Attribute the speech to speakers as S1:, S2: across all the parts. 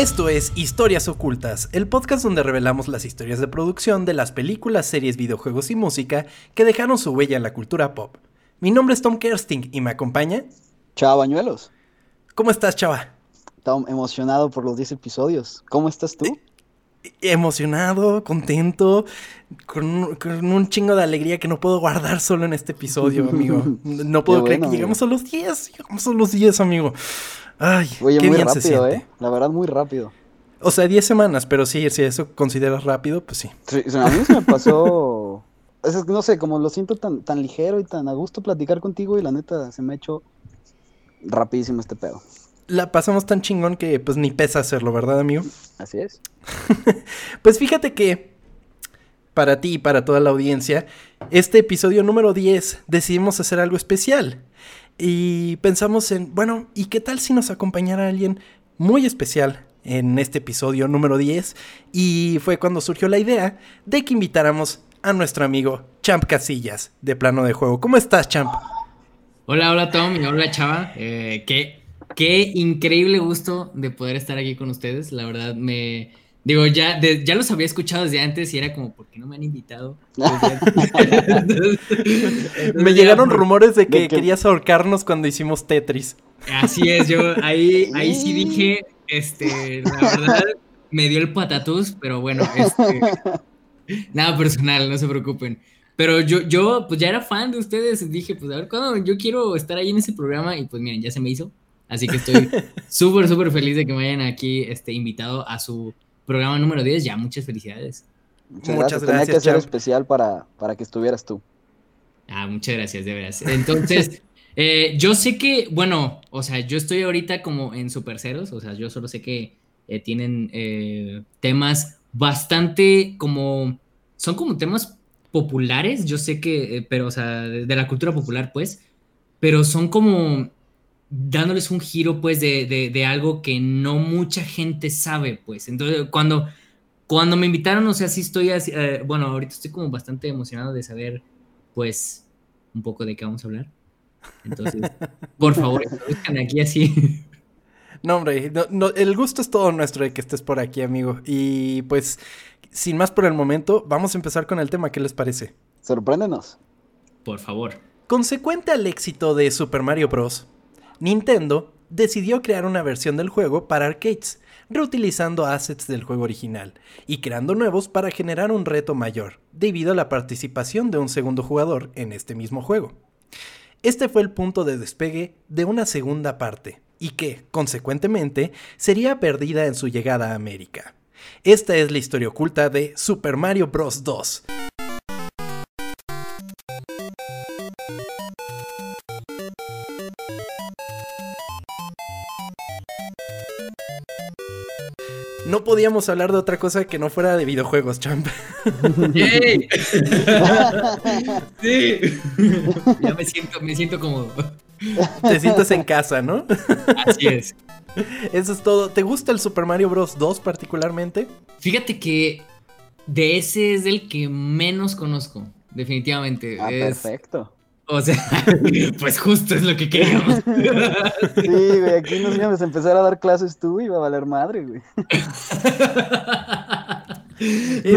S1: Esto es Historias Ocultas, el podcast donde revelamos las historias de producción de las películas, series, videojuegos y música que dejaron su huella en la cultura pop. Mi nombre es Tom Kersting y me acompaña.
S2: Chava Bañuelos.
S1: ¿Cómo estás, Chava?
S2: Tom, emocionado por los 10 episodios. ¿Cómo estás tú?
S1: emocionado, contento, con un, chingo de alegría que no puedo guardar solo en este episodio, amigo. No puedo creer que llegamos a los 10, llegamos a los 10, amigo. Ay,
S2: Oye, qué muy bien rápido, ¿eh? La verdad, muy rápido.
S1: O sea, 10 semanas, pero sí, si eso consideras rápido, pues sí.
S2: sí a mí se me pasó... es no sé, como lo siento tan, tan ligero y tan a gusto platicar contigo y la neta se me ha hecho rapidísimo este pedo
S1: la pasamos tan chingón que pues ni pesa hacerlo, ¿verdad, amigo?
S2: Así es.
S1: pues fíjate que para ti y para toda la audiencia, este episodio número 10 decidimos hacer algo especial. Y pensamos en, bueno, ¿y qué tal si nos acompañara alguien muy especial en este episodio número 10? Y fue cuando surgió la idea de que invitáramos a nuestro amigo Champ Casillas de Plano de Juego. ¿Cómo estás, Champ?
S3: Hola, hola Tom hola Chava. Eh, qué Qué increíble gusto de poder estar aquí con ustedes. La verdad, me. Digo, ya, ya los había escuchado desde antes y era como, ¿por qué no me han invitado?
S1: me llegaron rumores de que, querías ahorcarnos cuando hicimos Tetris.
S3: Así es, yo ahí, ahí sí dije, este, la verdad, me dio el patatús, pero bueno, este, nada personal, no se preocupen. Pero yo, yo, pues ya era fan de ustedes, dije, pues a ver, cuando yo quiero estar ahí en ese programa, y pues miren, ya se me hizo. Así que estoy súper, súper feliz de que me hayan aquí este, invitado a su programa número 10. Ya, muchas felicidades.
S2: Muchas, gracias. Tenía que ser especial para, para que estuvieras tú.
S3: Ah, muchas gracias, de veras. Entonces, eh, yo sé que, bueno, o sea, yo estoy ahorita como en Super Ceros, o sea, yo solo sé que eh, tienen eh, temas bastante como, son como temas populares, yo sé que, pero, o sea, de la cultura popular, pues, pero son como dándoles un giro, pues, de, algo que no mucha gente sabe, pues. Entonces, cuando, cuando me invitaron, o sea, sí estoy, así, eh, bueno, ahorita estoy como bastante emocionado de saber, pues, un poco de qué vamos a hablar. Entonces, por favor, estén aquí así.
S1: No, hombre, el gusto es todo nuestro de que estés por aquí, amigo. Y pues, sin más por el momento, vamos a empezar con el tema. ¿Qué les parece?
S2: Sorpréndenos.
S3: Por favor.
S1: Consecuente al éxito de Super Mario Bros., Nintendo decidió crear una versión del juego para arcades, reutilizando assets del juego original y creando nuevos para generar un reto mayor, debido a la participación de un segundo jugador en este mismo juego. Este fue el punto de despegue de una segunda parte, y que, consecuentemente, sería perdida en su llegada a América. Esta es la historia oculta de Super Mario Bros. 2, no podíamos hablar de otra cosa que no fuera de videojuegos, champ.
S3: sí. Ya me siento, me siento cómodo.
S1: Te sientes en casa, ¿no?
S3: Así es.
S1: Eso es todo. ¿Te gusta el Super Mario Bros. 2 particularmente?
S3: Fíjate que de ese es el que menos conozco, definitivamente.
S2: Ah, perfecto.
S3: O sea, pues justo es lo que queríamos.
S2: Sí, güey, aquí nos íbamos a empezar a dar clases tú y iba a valer madre, güey.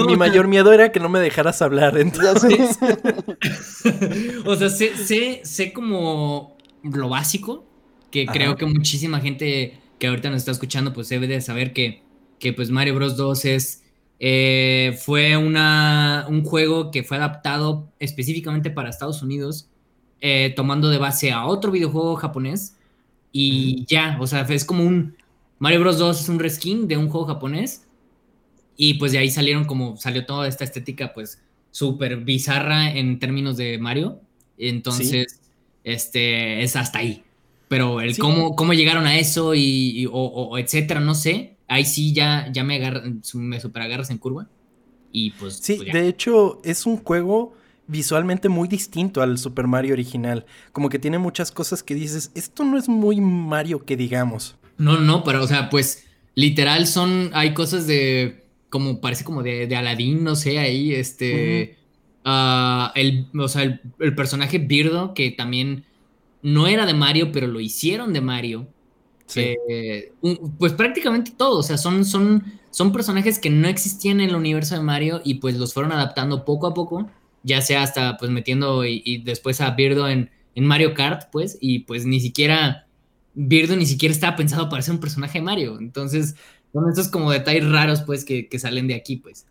S1: mi mayor miedo era que no me dejaras hablar, entonces.
S3: o sea, sé, sé, como lo básico, que creo que muchísima gente que ahorita nos está escuchando, pues debe de saber que, que pues Mario Bros. 2 es eh, fue una, un juego que fue adaptado específicamente para Estados Unidos eh, tomando de base a otro videojuego japonés y ya, o sea, es como un Mario Bros 2 es un reskin de un juego japonés y pues de ahí salieron como salió toda esta estética pues súper bizarra en términos de Mario, entonces este es hasta ahí. Pero el cómo, cómo llegaron a eso y, o, etcétera, no sé. Ahí sí ya, ya me, me super agarras en curva. Y pues.
S1: Sí,
S3: pues
S1: de hecho, es un juego visualmente muy distinto al Super Mario original. Como que tiene muchas cosas que dices, esto no es muy Mario que digamos.
S3: No, no, pero o sea, pues literal son, hay cosas de, como parece como de, de Aladdin, no sé, ahí, este, ah, el, o sea, el, personaje Birdo, que también no era de Mario, pero lo hicieron de Mario. Sí. Eh, pues prácticamente todo, o sea, son, son, son personajes que no existían en el universo de Mario y pues los fueron adaptando poco a poco, ya sea hasta pues metiendo y, después a Birdo en, en, Mario Kart, pues, y pues ni siquiera, Birdo ni siquiera estaba pensado para ser un personaje de Mario, entonces son estos como detalles raros pues que, que salen de aquí, pues.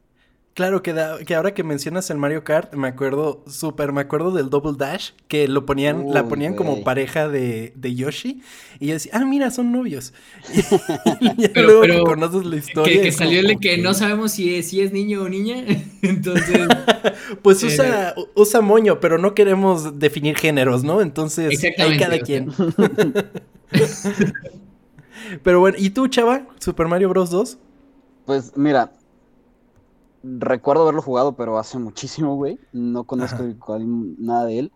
S1: Claro, que, que ahora que mencionas el Mario Kart, me acuerdo, súper, me acuerdo del Double Dash, que lo ponían, la ponían como pareja de, de, Yoshi, y yo decía, ah, mira, son novios.
S3: y, pero, luego conoces la historia. Que, salió el de que no sabemos si es, si es niño o niña, entonces...
S1: pues usa, usa moño, pero no queremos definir géneros, ¿no? Entonces, hay cada quien. pero bueno, ¿y tú, chava? ¿Super Mario Bros. 2?
S2: Pues mira, recuerdo haberlo jugado, pero hace muchísimo, güey. No conozco nada de él.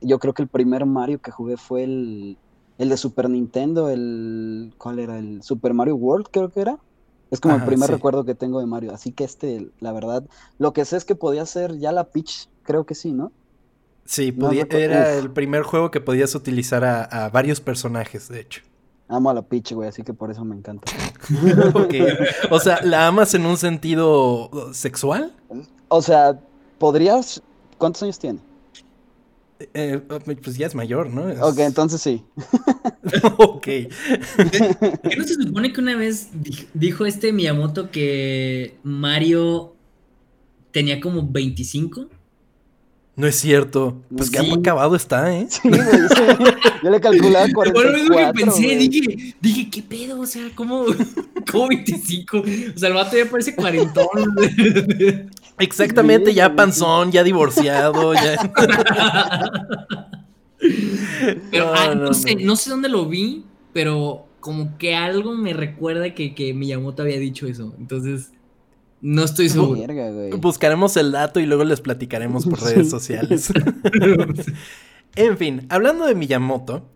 S2: Yo creo que el primer Mario que jugué fue el, el de Super Nintendo, el... ¿Cuál era? El Super Mario World, creo que era. Es como el primer recuerdo que tengo de Mario. Así que este, la verdad, lo que sé es que podía ser ya la Peach, creo que sí, ¿no?
S1: Sí, era el primer juego que podías utilizar a varios personajes, de hecho.
S2: Amo a la Peach, güey, así que por eso me encanta.
S1: O sea, ¿la amas en un sentido sexual?
S2: O sea, podrías. ¿Cuántos años tiene?
S1: Eh, pues ya es mayor, ¿no?
S2: Ok, entonces sí.
S1: ok.
S3: ¿Qué no se supone que una vez dijo este Miyamoto que Mario tenía como 25?
S1: No es cierto. Pues que acabado está, ¿eh?
S2: Sí, yo le calculaba 44. Bueno, es lo que pensé,
S3: dije, dije, ¿qué pedo? O sea, ¿cómo, ¿cómo 25? O sea, el vato ya parece cuarentón.
S1: Exactamente, ya panzón, ya divorciado, ya.
S3: Pero, ah, no, sé, no sé dónde lo vi, pero como que algo me recuerda que, que Miyamoto había dicho eso. Entonces, no estoy seguro.
S1: Buscaremos el dato y luego les platicaremos por redes sociales. en fin, hablando de Miyamoto,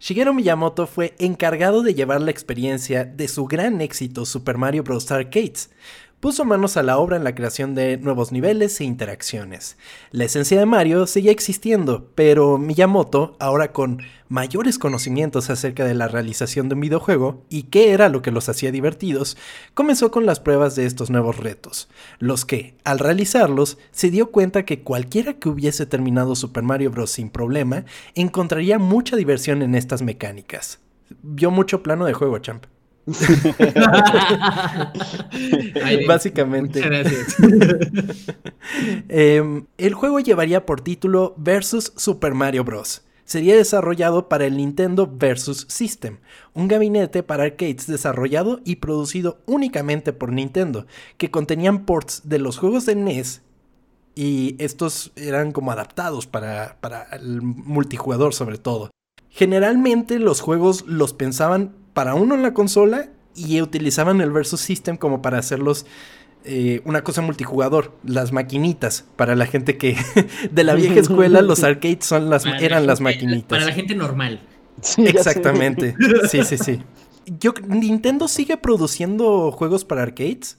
S1: Shigeru Miyamoto fue encargado de llevar la experiencia de su gran éxito Super Mario Bros. Arcades, puso manos a la obra en la creación de nuevos niveles e interacciones. La esencia de Mario seguía existiendo, pero Miyamoto, ahora con mayores conocimientos acerca de la realización de un videojuego y qué era lo que los hacía divertidos, comenzó con las pruebas de estos nuevos retos, los que, al realizarlos, se dio cuenta que cualquiera que hubiese terminado Super Mario Bros. sin problema, encontraría mucha diversión en estas mecánicas. Vio mucho plano de juego, champ. Básicamente. Em, el juego llevaría por título Versus Super Mario Bros. Sería desarrollado para el Nintendo Versus System, un gabinete para arcades desarrollado y producido únicamente por Nintendo, que contenían ports de los juegos de NES y estos eran como adaptados para, para el multijugador sobre todo. Generalmente los juegos los pensaban para uno en la consola y utilizaban el Versus System como para hacerlos eh, una cosa multijugador, las maquinitas, para la gente que de la vieja escuela, los arcades son las, eran las maquinitas.
S3: Para la gente normal.
S1: Exactamente. Sí, sí, sí. Yo, Nintendo sigue produciendo juegos para arcades.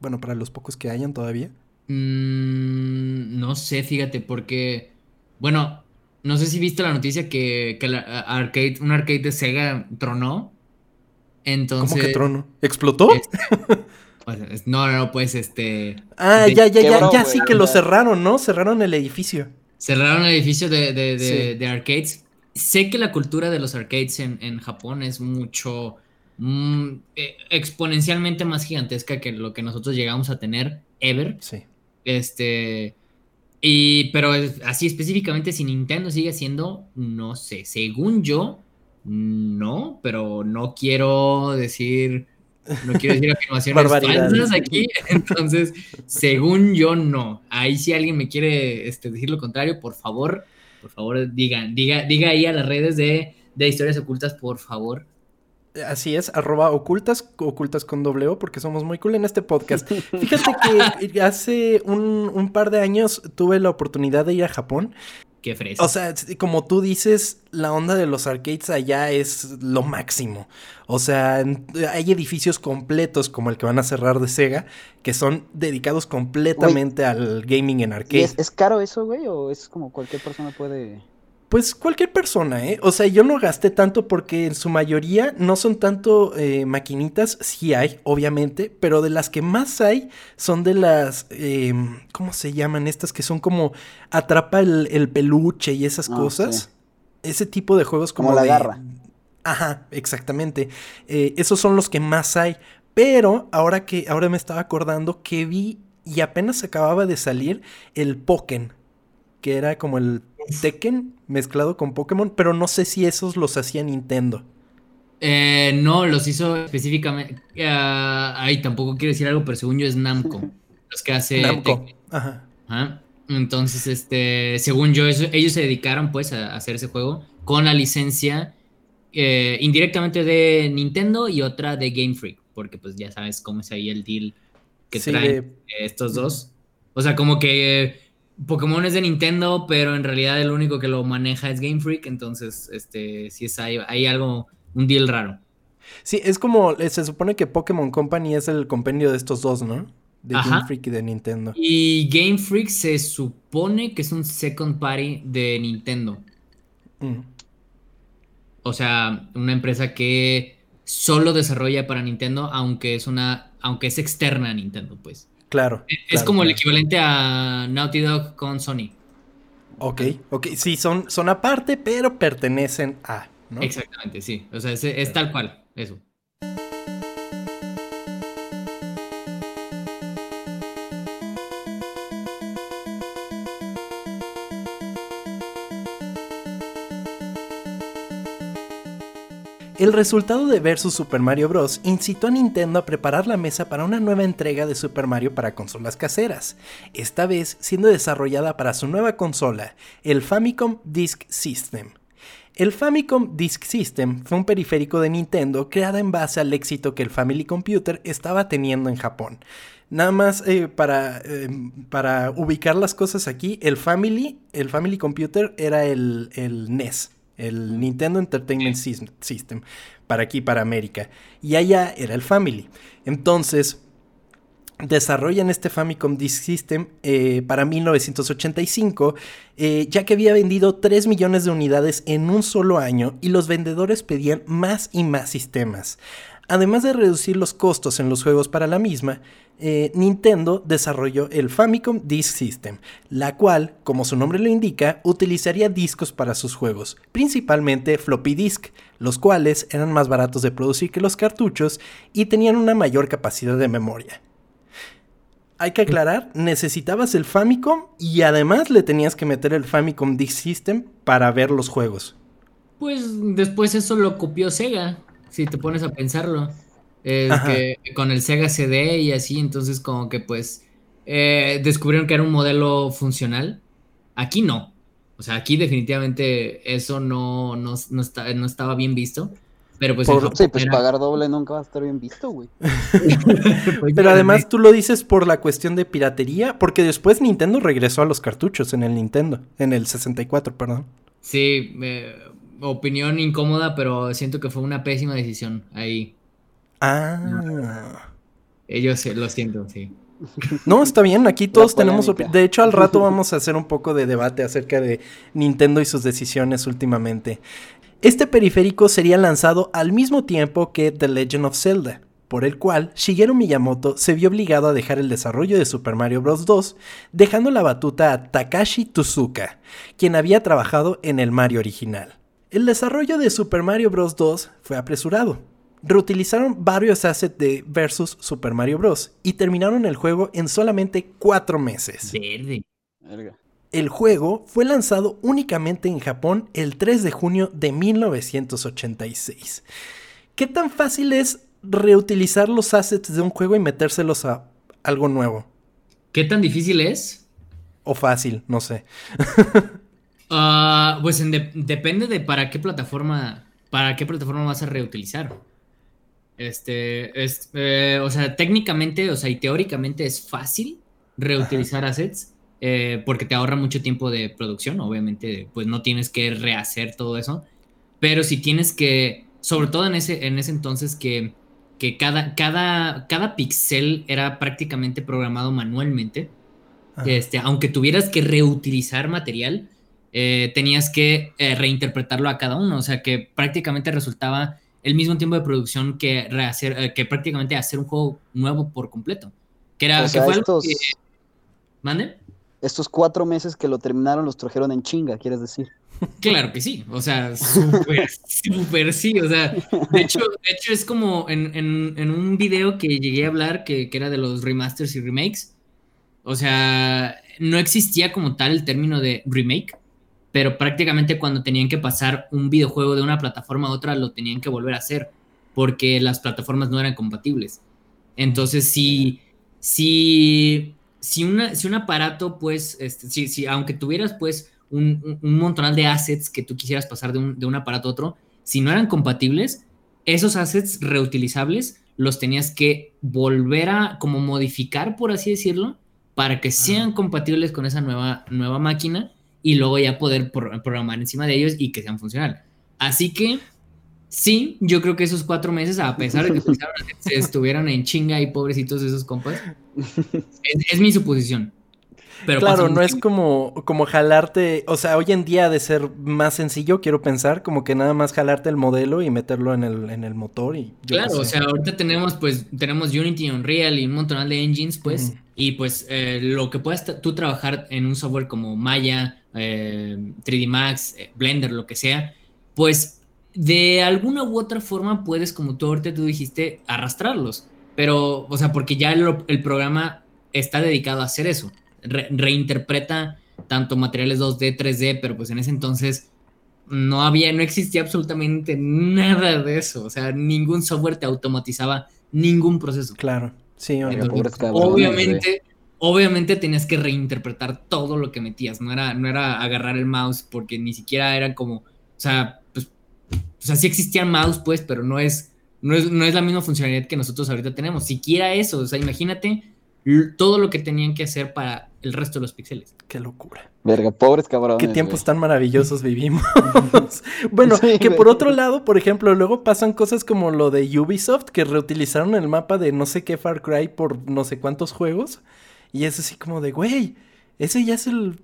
S1: Bueno, para los pocos que hayan todavía.
S3: Mm, no sé, fíjate, porque. Bueno, no sé si viste la noticia que, que arcade, un arcade de Sega tronó. Entonces,
S1: ¿Cómo que trono? ¿Explotó?
S3: Pues, no, no, pues este.
S1: Ah, ya, ya, ya, ya sí que lo cerraron, ¿no? Cerraron el edificio.
S3: Cerraron el edificio de, de, arcades. Sé que la cultura de los arcades en, Japón es mucho. Mm, eh, exponencialmente más gigantesca que lo que nosotros llegamos a tener ever.
S1: Sí.
S3: Este. Y, pero así específicamente, si Nintendo sigue siendo, no sé, según yo, no, pero no quiero decir, no quiero decir afirmaciones falsas aquí, entonces, según yo, no. Ahí si alguien me quiere este, decir lo contrario, por favor, por favor, digan, diga, diga ahí a las redes de, historias ocultas, por favor.
S1: Así es, arroba ocultas, ocultas con doble O, porque somos muy cool en este podcast. Fíjate que hace un, un, par de años tuve la oportunidad de ir a Japón o sea, como tú dices, la onda de los arcades allá es lo máximo. O sea, hay edificios completos como el que van a cerrar de Sega que son dedicados completamente al gaming en arcade.
S2: ¿Es, caro eso, güey? ¿O es como cualquier persona puede...?
S1: Pues cualquier persona, ¿eh? O sea, yo no gasté tanto porque en su mayoría no son tanto eh, maquinitas, sí hay, obviamente, pero de las que más hay son de las, eh, ¿cómo se llaman? Estas que son como atrapa el, peluche y esas
S2: Ah,
S1: cosas. Ese tipo de juegos como,
S2: Como la
S1: de-
S2: garra.
S1: Ajá, exactamente. Eh, esos son los que más hay. Pero ahora que ahora me estaba acordando que vi y apenas acababa de salir el Pokken, que era como el Tekken mezclado con Pokémon, pero no sé si esos los hacía Nintendo.
S3: Eh, no, los hizo específicamente. ah, ay, tampoco quiero decir algo, pero según yo es Namco. Los que hace.
S1: Namco.
S3: Tekken.
S1: Ajá.
S3: Ajá. Entonces, este, según yo, eso- ellos se dedicaron pues a hacer ese juego con la licencia eh, indirectamente de Nintendo y otra de Game Freak, porque pues ya sabes cómo es ahí el deal que
S1: Sí,
S3: traen
S1: de-
S3: estos dos. O sea, como que eh, Pokémon es de Nintendo, pero en realidad el único que lo maneja es Game Freak, entonces, este, sí es ahí, hay algo, un deal raro.
S1: Sí, es como eh, se supone que Pokémon Company es el compendio de estos dos, ¿no? De
S3: Ajá.
S1: Game Freak y de Nintendo.
S3: Y Game Freak se supone que es un second party de Nintendo.
S1: Mm.
S3: O sea, una empresa que solo desarrolla para Nintendo, aunque es una, aunque es externa a Nintendo, pues.
S1: Claro.
S3: Es
S1: claro,
S3: como el equivalente a Naughty Dog con Sony.
S1: Ok, ok. Sí, son, son aparte, pero pertenecen a. ¿no?
S3: Exactamente, sí. O sea, es, es tal cual, eso.
S1: El resultado de Versus Super Mario Bros. incitó a Nintendo a preparar la mesa para una nueva entrega de Super Mario para consolas caseras, esta vez siendo desarrollada para su nueva consola, el Famicom Disk System. El Famicom Disk System fue un periférico de Nintendo creada en base al éxito que el Family Computer estaba teniendo en Japón. Nada más eh, para, eh, para ubicar las cosas aquí, el Family, el Family Computer era el, el NES, el Nintendo Entertainment Sys- System, para aquí, para América. Y allá era el Family. Entonces, desarrollan este Famicom Disk System eh, para 1985, eh, ya que había vendido 3 millones de unidades en un solo año y los vendedores pedían más y más sistemas. Además de reducir los costos en los juegos para la misma, eh, Nintendo desarrolló el Famicom Disk System, la cual, como su nombre lo indica, utilizaría discos para sus juegos, principalmente floppy disk, los cuales eran más baratos de producir que los cartuchos y tenían una mayor capacidad de memoria. Hay que aclarar, necesitabas el Famicom y además le tenías que meter el Famicom Disk System para ver los juegos.
S3: Pues después eso lo copió Sega, si te pones a pensarlo. Es
S1: Ajá.
S3: que con el Sega CD y así, entonces como que pues eh, descubrieron que era un modelo funcional. Aquí no. O sea, aquí definitivamente eso no, no, no está- no estaba bien visto. Pero pues
S1: Por-
S2: Sí, pues
S3: era-
S2: pagar doble nunca va a estar bien visto, güey.
S3: Pues
S1: Pero
S3: ya,
S1: además tú lo dices por la cuestión de piratería, porque después Nintendo regresó a los cartuchos en el Nintendo, en el 64, perdón.
S3: Sí, eh, opinión incómoda, pero siento que fue una pésima decisión ahí.
S1: Ah.
S3: Ellos eh, lo siento, sí.
S1: No, está bien, aquí todos tenemos
S2: polémica.
S1: opi- De hecho, al rato vamos a hacer un poco de debate acerca de Nintendo y sus decisiones últimamente. Este periférico sería lanzado al mismo tiempo que The Legend of Zelda, por el cual Shigeru Miyamoto se vio obligado a dejar el desarrollo de Super Mario Bros. 2, dejando la batuta a Takashi Tsuka, quien había trabajado en el Mario original. El desarrollo de Super Mario Bros. 2 fue apresurado. Reutilizaron varios assets de Versus Super Mario Bros. y terminaron el juego en solamente 4 meses.
S3: Verde.
S2: Verga.
S1: El juego fue lanzado únicamente en Japón el 3 de junio de 1986. ¿Qué tan fácil es reutilizar los assets de un juego y metérselos a algo nuevo?
S3: ¿Qué tan difícil es?
S1: O fácil, no sé.
S3: Ah, pues en de- depende de para qué plataforma, para qué plataforma vas a reutilizar. Este, es, eh, o sea, técnicamente, o sea, y teóricamente es fácil reutilizar assets, eh, porque te ahorra mucho tiempo de producción, obviamente, pues no tienes que rehacer todo eso, pero si tienes que, sobre todo en ese, en ese entonces que, que cada, cada, cada pixel era prácticamente programado manualmente,
S1: Ajá.
S3: este, aunque tuvieras que reutilizar material, eh, tenías que eh, reinterpretarlo a cada uno, o sea que prácticamente resultaba el mismo tiempo de producción que, rehacer, eh, que prácticamente hacer un juego nuevo por completo. Que era,
S2: O sea,
S3: que fue algo
S2: estos,
S3: que- ¿Mande?
S2: estos cuatro meses que lo terminaron los trajeron en chinga, quieres decir.
S3: Claro que sí, o sea, súper, súper sí, o sea, de hecho, de hecho es como en, en- en un video que llegué a hablar que, que era de los remasters y remakes, o sea, no existía como tal el término de remake, pero prácticamente cuando tenían que pasar un videojuego de una plataforma a otra lo tenían que volver a hacer, porque las plataformas no eran compatibles. Entonces, si, si, si, una, si un aparato, pues, este, si, si aunque tuvieras, pues, un, un, montonal de assets que tú quisieras pasar de un, de un aparato a otro, si no eran compatibles, esos assets reutilizables los tenías que volver a como modificar, por así decirlo, para que sean compatibles con esa nueva, nueva máquina y luego ya poder pro- programar encima de ellos y que sean funcionales. Así que sí, yo creo que esos cuatro meses, a pesar de que se estuvieran en chinga y pobrecitos esos compas, es, es mi suposición. Pero
S1: claro, no es como, como jalarte, o sea, hoy en día de ser más sencillo, quiero pensar, como que nada más jalarte el modelo y meterlo en el, en el motor y
S3: Claro, o sea, ahorita tenemos pues tenemos Unity, Unreal y un montón de engines, pues, y pues eh, lo que puedas tú trabajar en un software como Maya, eh, 3D Max, eh, Blender, lo que sea, pues de alguna u otra forma puedes, como tú ahorita tú dijiste, arrastrarlos. Pero, o sea, porque ya el, el programa está dedicado a hacer eso. Re- reinterpreta tanto materiales 2D, 3D, pero pues en ese entonces no había, no existía absolutamente nada de eso. O sea, ningún software te automatizaba ningún proceso.
S1: Claro, sí,
S2: cabrones,
S3: Obviamente, obviamente tenías que reinterpretar todo lo que metías. No era, no era agarrar el mouse, porque ni siquiera eran como. O sea, pues. O sea, sí existían mouse, pues, pero no es, no es, no es la misma funcionalidad que nosotros ahorita tenemos. Siquiera eso. O sea, imagínate todo lo que tenían que hacer para el resto de los píxeles.
S1: Qué locura.
S2: Verga, pobres cabrones.
S1: Qué tiempos tan maravillosos vivimos. bueno,
S2: Sí,
S1: que por otro lado, por ejemplo, luego pasan cosas como lo de Ubisoft, que reutilizaron el mapa de no sé qué Far Cry por no sé cuántos juegos. Y es así como de, güey, ese ya es el...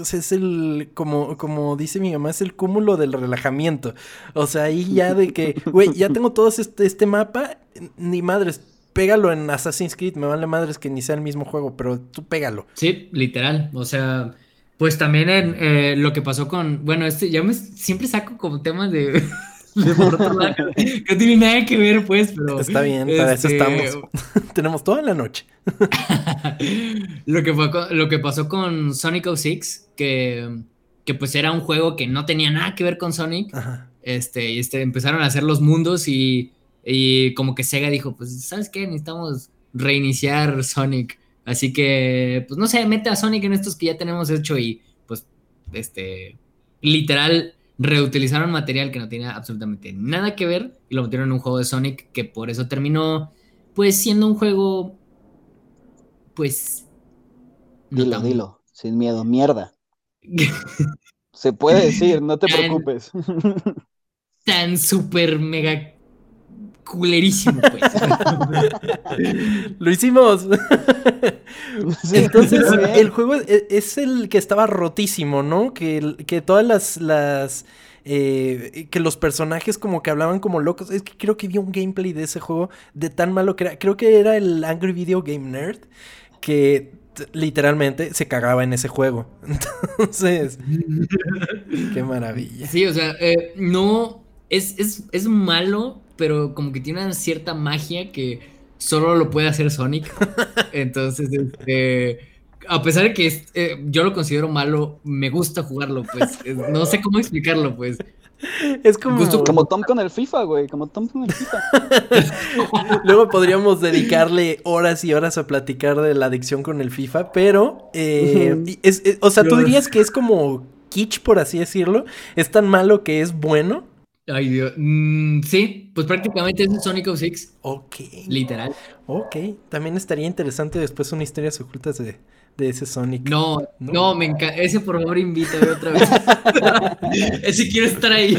S1: o sea, es el, como, como dice mi mamá, es el cúmulo del relajamiento. O sea, ahí ya de que, güey, ya tengo todo este, este mapa, ni madres, pégalo en Assassin's Creed, me vale madres que ni sea el mismo juego, pero tú pégalo.
S3: Sí, literal. O sea, pues también en eh, lo que pasó con. Bueno, este, ya me siempre saco como temas de. de por otro lado, que no tiene nada que ver, pues, pero.
S1: Está bien, para eso
S3: este,
S1: estamos. Tenemos toda la noche.
S3: lo, que fue lo que pasó con Sonic 06, que, que pues era un juego que no tenía nada que ver con Sonic.
S1: Ajá.
S3: Este, y este, empezaron a hacer los mundos y, y como que Sega dijo, pues, ¿sabes qué? Necesitamos reiniciar Sonic. Así que, pues, no sé, mete a Sonic en estos que ya tenemos hecho y, pues, este, literal, reutilizaron material que no tenía absolutamente nada que ver y lo metieron en un juego de Sonic que por eso terminó, pues, siendo un juego, pues... no
S2: Dilo,
S3: tan-
S2: dilo, sin miedo, mierda. Se puede decir, no te preocupes.
S3: tan súper mega culerísimo, pues.
S1: Lo hicimos. Entonces, el juego e- es el que estaba rotísimo, ¿no? Que, que todas las, las eh, que los personajes como que hablaban como locos. Es que creo que vi un gameplay de ese juego de tan malo que era. Creo que era el Angry Video Game Nerd que literalmente se cagaba en ese juego. Entonces, qué maravilla.
S3: Sí, o sea, eh, no. Es, es, es malo, pero como que tiene una cierta magia que solo lo puede hacer Sonic. Entonces, este. A pesar de que es- eh, yo lo considero malo, me gusta jugarlo, pues. no sé cómo explicarlo, pues.
S1: Es como.
S3: Justo
S2: Como Tom con el FIFA, güey, como Tom con el FIFA.
S1: Luego podríamos dedicarle horas y horas a platicar de la adicción con el FIFA, pero, eh, es- es- o sea, tú dirías que es como kitsch, por así decirlo. Es tan malo que es bueno.
S3: Ay, Dios. Mm, sí, pues prácticamente es un Sonic 06,
S1: Ok.
S3: literal.
S1: Ok. También estaría interesante después una historias ocultas de, de ese Sonic.
S3: No,
S1: No.
S3: no, me encanta. Ese por favor invítame otra vez. Ese quiero estar ahí.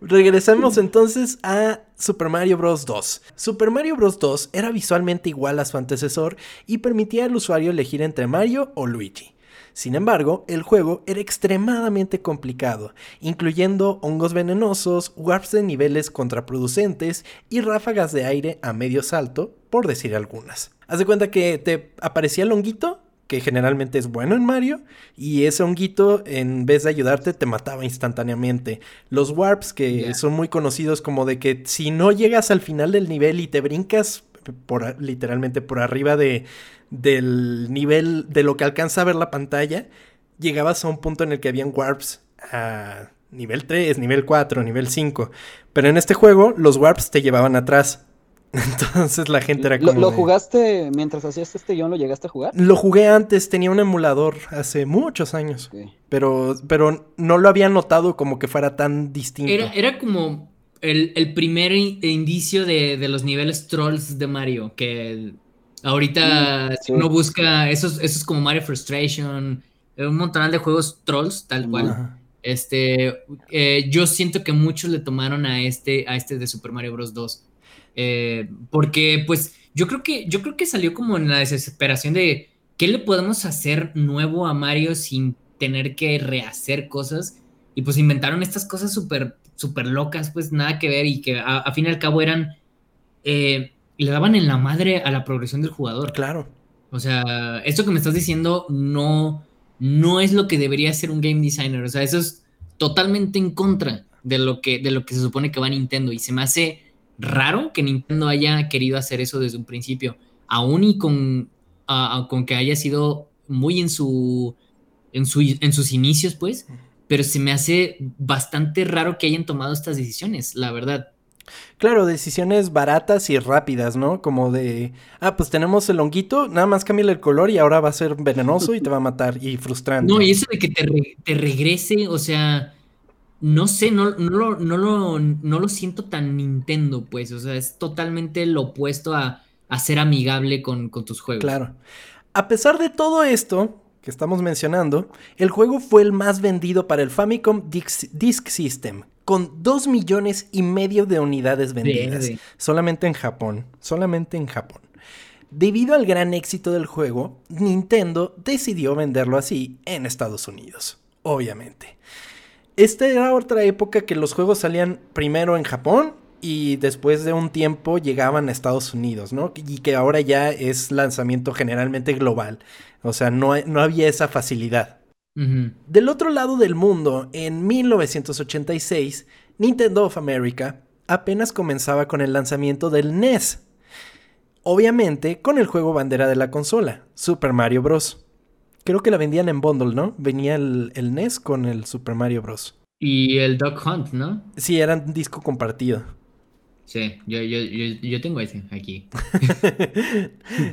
S1: Regresamos entonces a Super Mario Bros. 2. Super Mario Bros. 2 era visualmente igual a su antecesor y permitía al usuario elegir entre Mario o Luigi. Sin embargo, el juego era extremadamente complicado, incluyendo hongos venenosos, warps de niveles contraproducentes y ráfagas de aire a medio salto, por decir algunas. Haz de cuenta que te aparecía el honguito, que generalmente es bueno en Mario, y ese honguito, en vez de ayudarte, te mataba instantáneamente. Los warps, que son muy conocidos como de que si no llegas al final del nivel y te brincas por, literalmente por arriba de, del nivel de lo que alcanza a ver la pantalla, llegabas a un punto en el que habían warps a nivel 3, nivel 4, nivel 5. Pero en este juego los warps te llevaban atrás. Entonces la gente era como.
S2: ¿Lo, jugaste mientras hacías este guion? ¿Lo llegaste a jugar?
S1: Lo jugué antes, tenía un emulador hace muchos años. Pero, pero no lo había notado como que fuera tan distinto.
S3: Era, era como el, primer indicio de, los niveles trolls de Mario, que ahorita mm, uno busca, esos, esos como Mario Frustration, un montón de juegos trolls, tal cual. Este, eh, yo siento que muchos le tomaron a este, a este de Super Mario Bros. 2. Eh, porque, pues, yo creo que, yo creo que salió como en la desesperación de qué le podemos hacer nuevo a Mario sin tener que rehacer cosas. Y pues inventaron estas cosas súper súper locas, pues nada que ver y que a, fin y al cabo eran, eh, le daban en la madre a la progresión del jugador.
S1: Claro.
S3: O sea, esto que me estás diciendo no, no es lo que debería ser un game designer. O sea, eso es totalmente en contra de lo que, de lo que se supone que va Nintendo. Y se me hace raro que Nintendo haya querido hacer eso desde un principio. Aún y con, con que haya sido muy en su, en, su, en sus inicios, pues pero se me hace bastante raro que hayan tomado estas decisiones, la verdad.
S1: Claro, decisiones baratas y rápidas, ¿no? Como de, ah, pues tenemos el honguito, nada más cámbiale el color y ahora va a ser venenoso y te va a matar y frustrante.
S3: No, y eso de que te, regrese, o sea, no sé, no, no, lo, no, lo, no lo siento tan Nintendo, pues, o sea, es totalmente lo opuesto a, a ser amigable con, con tus juegos.
S1: Claro. A pesar de todo esto, que estamos mencionando, el juego fue el más vendido para el Famicom Disk System, con 2 millones y medio de unidades vendidas, solamente en Japón, solamente en Japón. Debido al gran éxito del juego, Nintendo decidió venderlo así en Estados Unidos, obviamente. Esta era otra época que los juegos salían primero en Japón y después de un tiempo llegaban a Estados Unidos, ¿no? Y que ahora ya es lanzamiento generalmente global. O sea, no, no había esa facilidad. Del otro lado del mundo, en 1986, Nintendo of America apenas comenzaba con el lanzamiento del NES. Obviamente con el juego bandera de la consola, Super Mario Bros. Creo que la vendían en bundle, ¿no? Venía el, el NES con el Super Mario Bros.
S3: Y el Duck Hunt, ¿no?
S1: Sí, era un disco compartido.
S3: Sí, yo, yo, yo, tengo ese aquí.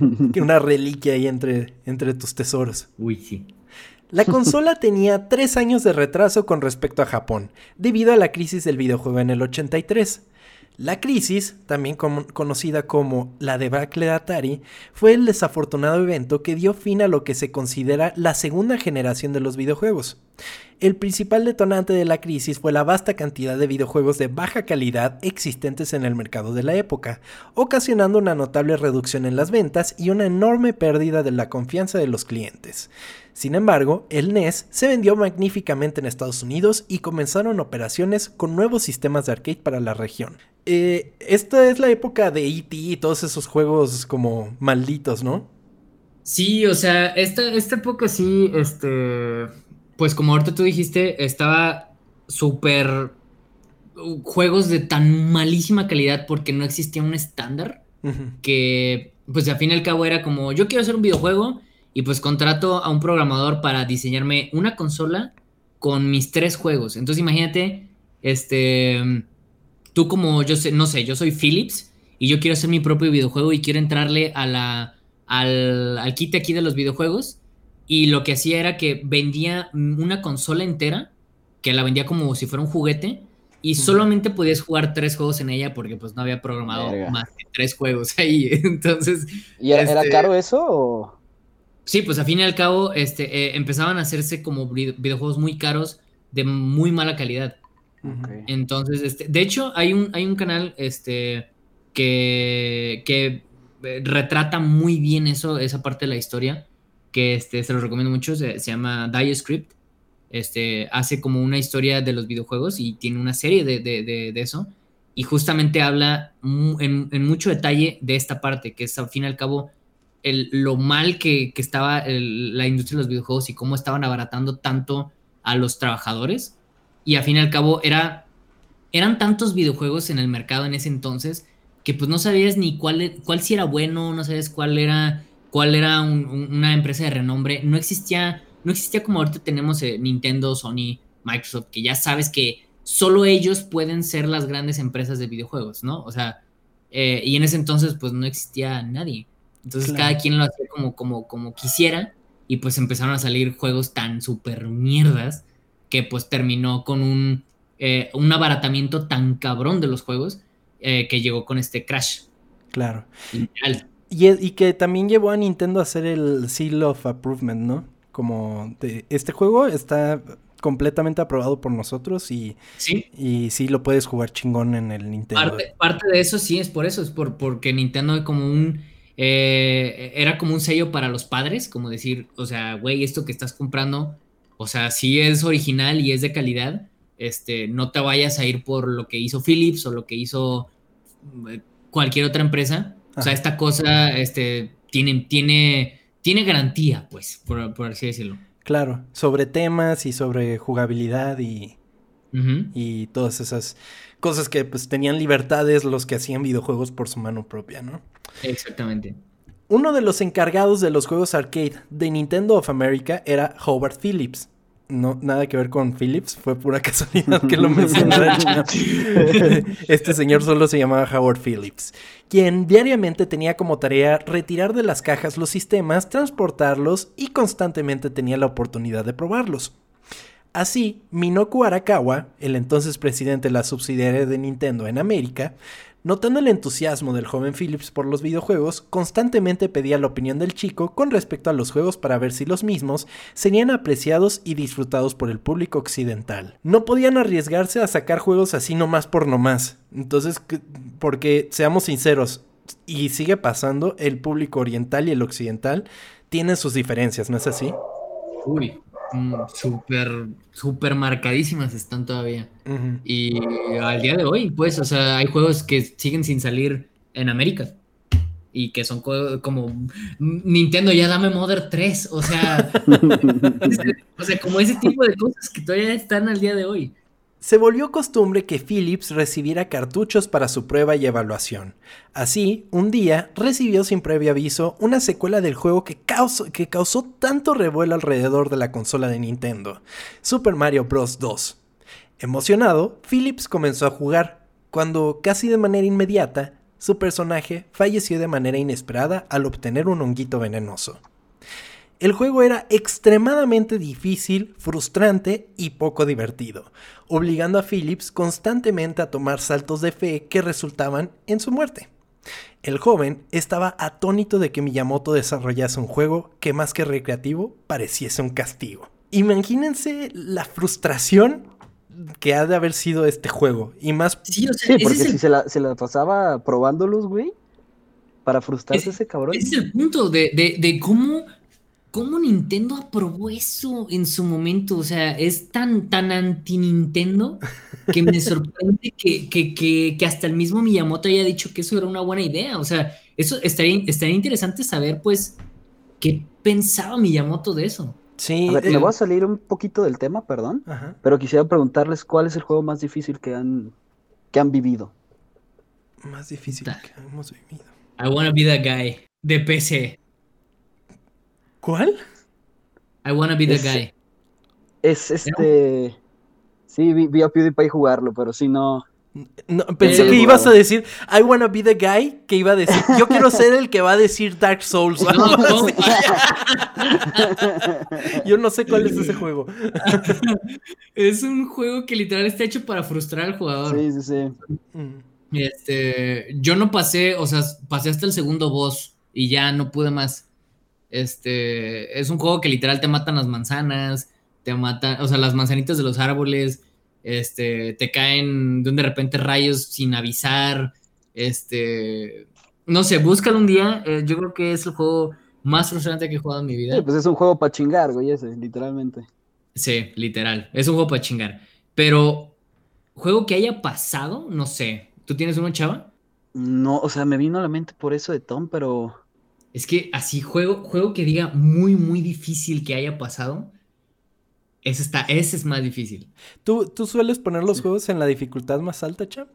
S1: Una reliquia ahí entre, entre tus tesoros.
S3: Uy, sí.
S1: La consola tenía tres años de retraso con respecto a Japón, debido a la crisis del videojuego en el 83. La crisis, también conocida como la debacle de Atari, fue el desafortunado evento que dio fin a lo que se considera la segunda generación de los videojuegos. El principal detonante de la crisis fue la vasta cantidad de videojuegos de baja calidad existentes en el mercado de la época, ocasionando una notable reducción en las ventas y una enorme pérdida de la confianza de los clientes. Sin embargo, el NES se vendió magníficamente en Estados Unidos y comenzaron operaciones con nuevos sistemas de arcade para la región. Eh, esta es la época de E.T. y todos esos juegos como malditos, ¿no?
S3: Sí, o sea, esta, esta época sí, este pues como ahorita tú dijiste, estaba súper juegos de tan malísima calidad porque no existía un estándar que pues al fin y al cabo era como yo quiero hacer un videojuego y pues contrato a un programador para diseñarme una consola con mis tres juegos. Entonces imagínate, este, tú como yo sé, no sé, yo soy Philips y yo quiero hacer mi propio videojuego y quiero entrarle a la, al, al kit aquí de los videojuegos y lo que hacía era que vendía una consola entera, que la vendía como si fuera un juguete, y solamente podías jugar tres juegos en ella porque pues no había programado más que tres juegos ahí. Entonces.
S2: ¿Y era, este, caro eso? O?
S3: Sí, pues a fin y al cabo, este, eh, empezaban a hacerse como videojuegos muy caros de muy mala calidad. Entonces, este, de hecho, hay un, hay un canal este, que, que eh, retrata muy bien eso, esa parte de la historia que este, se los recomiendo mucho, se, llama Script. Este, hace como una historia de los videojuegos y tiene una serie de, de, de, eso. Y justamente habla en, en, mucho detalle de esta parte, que es al fin y al cabo el, lo mal que, que estaba la industria de los videojuegos y cómo estaban abaratando tanto a los trabajadores. Y al fin y al cabo era, eran tantos videojuegos en el mercado en ese entonces que pues no sabías ni cuál, cuál si era bueno, no sabías cuál era, cuál era una empresa de renombre. No existía, no existía como ahorita tenemos eh, Nintendo, Sony, Microsoft, que ya sabes que solo ellos pueden ser las grandes empresas de videojuegos, ¿no? O sea, eh, y en ese entonces pues no existía nadie. Entonces cada quien lo hacía como, como, como quisiera y pues empezaron a salir juegos tan super mierdas que pues terminó con un, eh, un abaratamiento tan cabrón de los juegos eh, que llegó con este Crash.
S1: Claro. Y, y, que también llevó a Nintendo a hacer el Seal of Approval, ¿no? Como de, este juego está completamente aprobado por nosotros y
S3: sí,
S1: y sí lo puedes jugar chingón en el Nintendo.
S3: Parte, de eso sí es por eso, es por, porque Nintendo como un... Eh, era como un sello para los padres, como decir, o sea, güey, esto que estás comprando, o sea, sí es original y es de calidad, este, no te vayas a ir por lo que hizo Philips o lo que hizo eh, cualquier otra empresa. O sea, esta cosa este, tiene, tiene, tiene garantía, pues, por, así decirlo.
S1: Claro, sobre temas y sobre jugabilidad y, y todas esas cosas que pues tenían libertades los que hacían videojuegos por su mano propia, ¿no?
S3: Exactamente.
S1: Uno de los encargados de los juegos arcade de Nintendo of America era Howard Phillips no, nada que ver con Phillips, fue pura casualidad que lo mencionara. este señor solo se llamaba Howard Phillips, quien diariamente tenía como tarea retirar de las cajas los sistemas, transportarlos y constantemente tenía la oportunidad de probarlos. Así, Minoku Arakawa, el entonces presidente de la subsidiaria de Nintendo en América, Notando el entusiasmo del joven Phillips por los videojuegos, constantemente pedía la opinión del chico con respecto a los juegos para ver si los mismos serían apreciados y disfrutados por el público occidental. No podían arriesgarse a sacar juegos así nomás por nomás. Entonces, porque seamos sinceros, y sigue pasando, el público oriental y el occidental tienen sus diferencias, ¿no es así?
S3: Uy, súper, súper marcadísimas están todavía. Y al día de hoy, pues, o sea, hay juegos que siguen sin salir en América. Y que son como Nintendo, ya dame Mother 3. O sea, o sea, como ese tipo de cosas que todavía están al día de hoy.
S1: Se volvió costumbre que Philips recibiera cartuchos para su prueba y evaluación. Así, un día recibió sin previo aviso una secuela del juego que causó, tanto revuelo alrededor de la consola de Nintendo, Super Mario Bros. 2. Emocionado, Philips comenzó a jugar, cuando casi de manera inmediata, su personaje falleció de manera inesperada al obtener un honguito venenoso. El juego era extremadamente difícil, frustrante y poco divertido, obligando a Phillips constantemente a tomar saltos de fe que resultaban en su muerte. El joven estaba atónito de que Miyamoto desarrollase un juego que más que recreativo pareciese un castigo. Imagínense la frustración que ha de haber sido este juego. Y más.
S2: Sí, porque si se, la, pasaba probándolos, güey. Para frustrarse ese cabrón.
S3: Ese es el punto de, de cómo ¿Cómo Nintendo aprobó eso en su momento? O sea, es tan, tan anti-Nintendo que me sorprende que, hasta el mismo Miyamoto haya dicho que eso era una buena idea. O sea, eso estaría, estaría interesante saber, pues, qué pensaba Miyamoto de eso.
S2: Sí. A ver, me voy a salir un poquito del tema, perdón. Pero quisiera preguntarles cuál es el juego más difícil que han, que han vivido.
S1: Más difícil que hemos vivido.
S3: I wanna be that guy. De PC.
S1: ¿Cuál?
S3: I wanna be the guy.
S2: Es este. Sí, vi, a PewDiePie jugarlo, pero sí no.
S1: pensé que ibas a decir I wanna be the guy, que iba a decir yo quiero ser el que va a decir Dark Souls. yo no sé cuál es ese juego.
S3: es un juego que literal está hecho para frustrar al jugador.
S2: Sí, sí, sí.
S3: Mm. Este, yo no pasé, o sea, pasé hasta el segundo boss y ya no pude más. Este, es un juego que literal te matan las manzanas, te matan, o sea, las manzanitas de los árboles, este, te caen de un de repente rayos sin avisar, este, no sé, búscalo un día, eh, yo creo que es el juego más frustrante que he jugado en mi vida.
S2: Sí, pues es un juego para chingar, güey, ese, literalmente.
S3: Sí, literal. Es un juego para chingar. Pero, juego que haya pasado, no sé. ¿Tú tienes uno, chava?
S2: No, o sea, me vino a la mente por eso de Tom, pero.
S3: Es que así, juego, juego que diga muy, muy difícil que haya pasado. Ese, está, ese es más difícil.
S1: ¿Tú, ¿Tú sueles poner los juegos en la dificultad más alta, champ?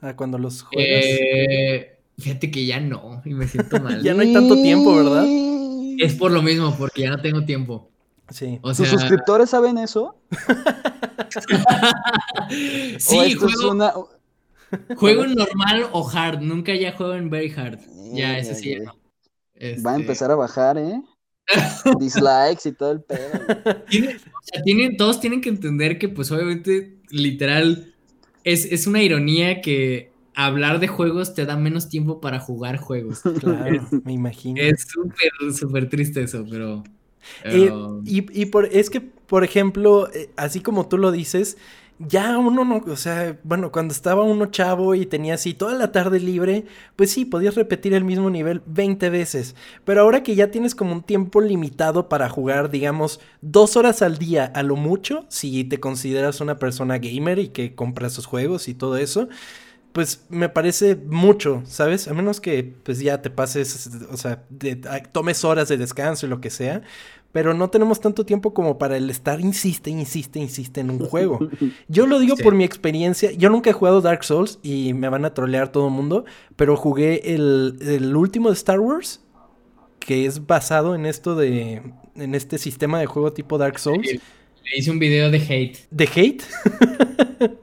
S1: ¿A cuando los juegas?
S3: Eh, fíjate que ya no, y me siento mal.
S1: ya no hay tanto tiempo, ¿verdad?
S3: Es por lo mismo, porque ya no tengo tiempo.
S1: Sí.
S3: O
S2: ¿Tus
S3: sea,
S2: suscriptores saben eso?
S3: sí,
S2: ¿O esto es
S3: juego,
S2: una...
S3: juego en normal o hard. Nunca ya juego en very hard. Ya, ese sí ya no.
S2: Va a
S3: Este,
S2: empezar a bajar, ¿eh? Dislikes y todo el pedo. güey.
S3: tiene- o sea, tienen, todos tienen que entender que, pues, obviamente, literal, es, es una ironía que hablar de juegos te da menos tiempo para jugar juegos.
S1: Claro, me imagino.
S3: Es súper, súper triste eso, pero.
S1: Eh, y y por, es que, por ejemplo, eh, así como tú lo dices, ya uno no, o sea, bueno, cuando estaba uno chavo y tenía así toda la tarde libre, pues sí, podías repetir el mismo nivel 20 veces. Pero ahora que ya tienes como un tiempo limitado para jugar, digamos, dos horas al día a lo mucho, si te consideras una persona gamer y que compra sus juegos y todo eso. Pues me parece mucho, ¿sabes? A menos que pues ya te pases, o sea, de- tomes horas de descanso y lo que sea. Pero no tenemos tanto tiempo como para el estar insiste, insiste, insiste en un juego. Yo lo digo
S3: Sí.
S1: por mi experiencia. Yo nunca he jugado Dark Souls y me van a trolear todo el mundo. Pero jugué el, el último de Star Wars, que es basado en esto de. en este sistema de juego tipo Dark Souls.
S3: Le hice un video de hate.
S1: ¿De hate?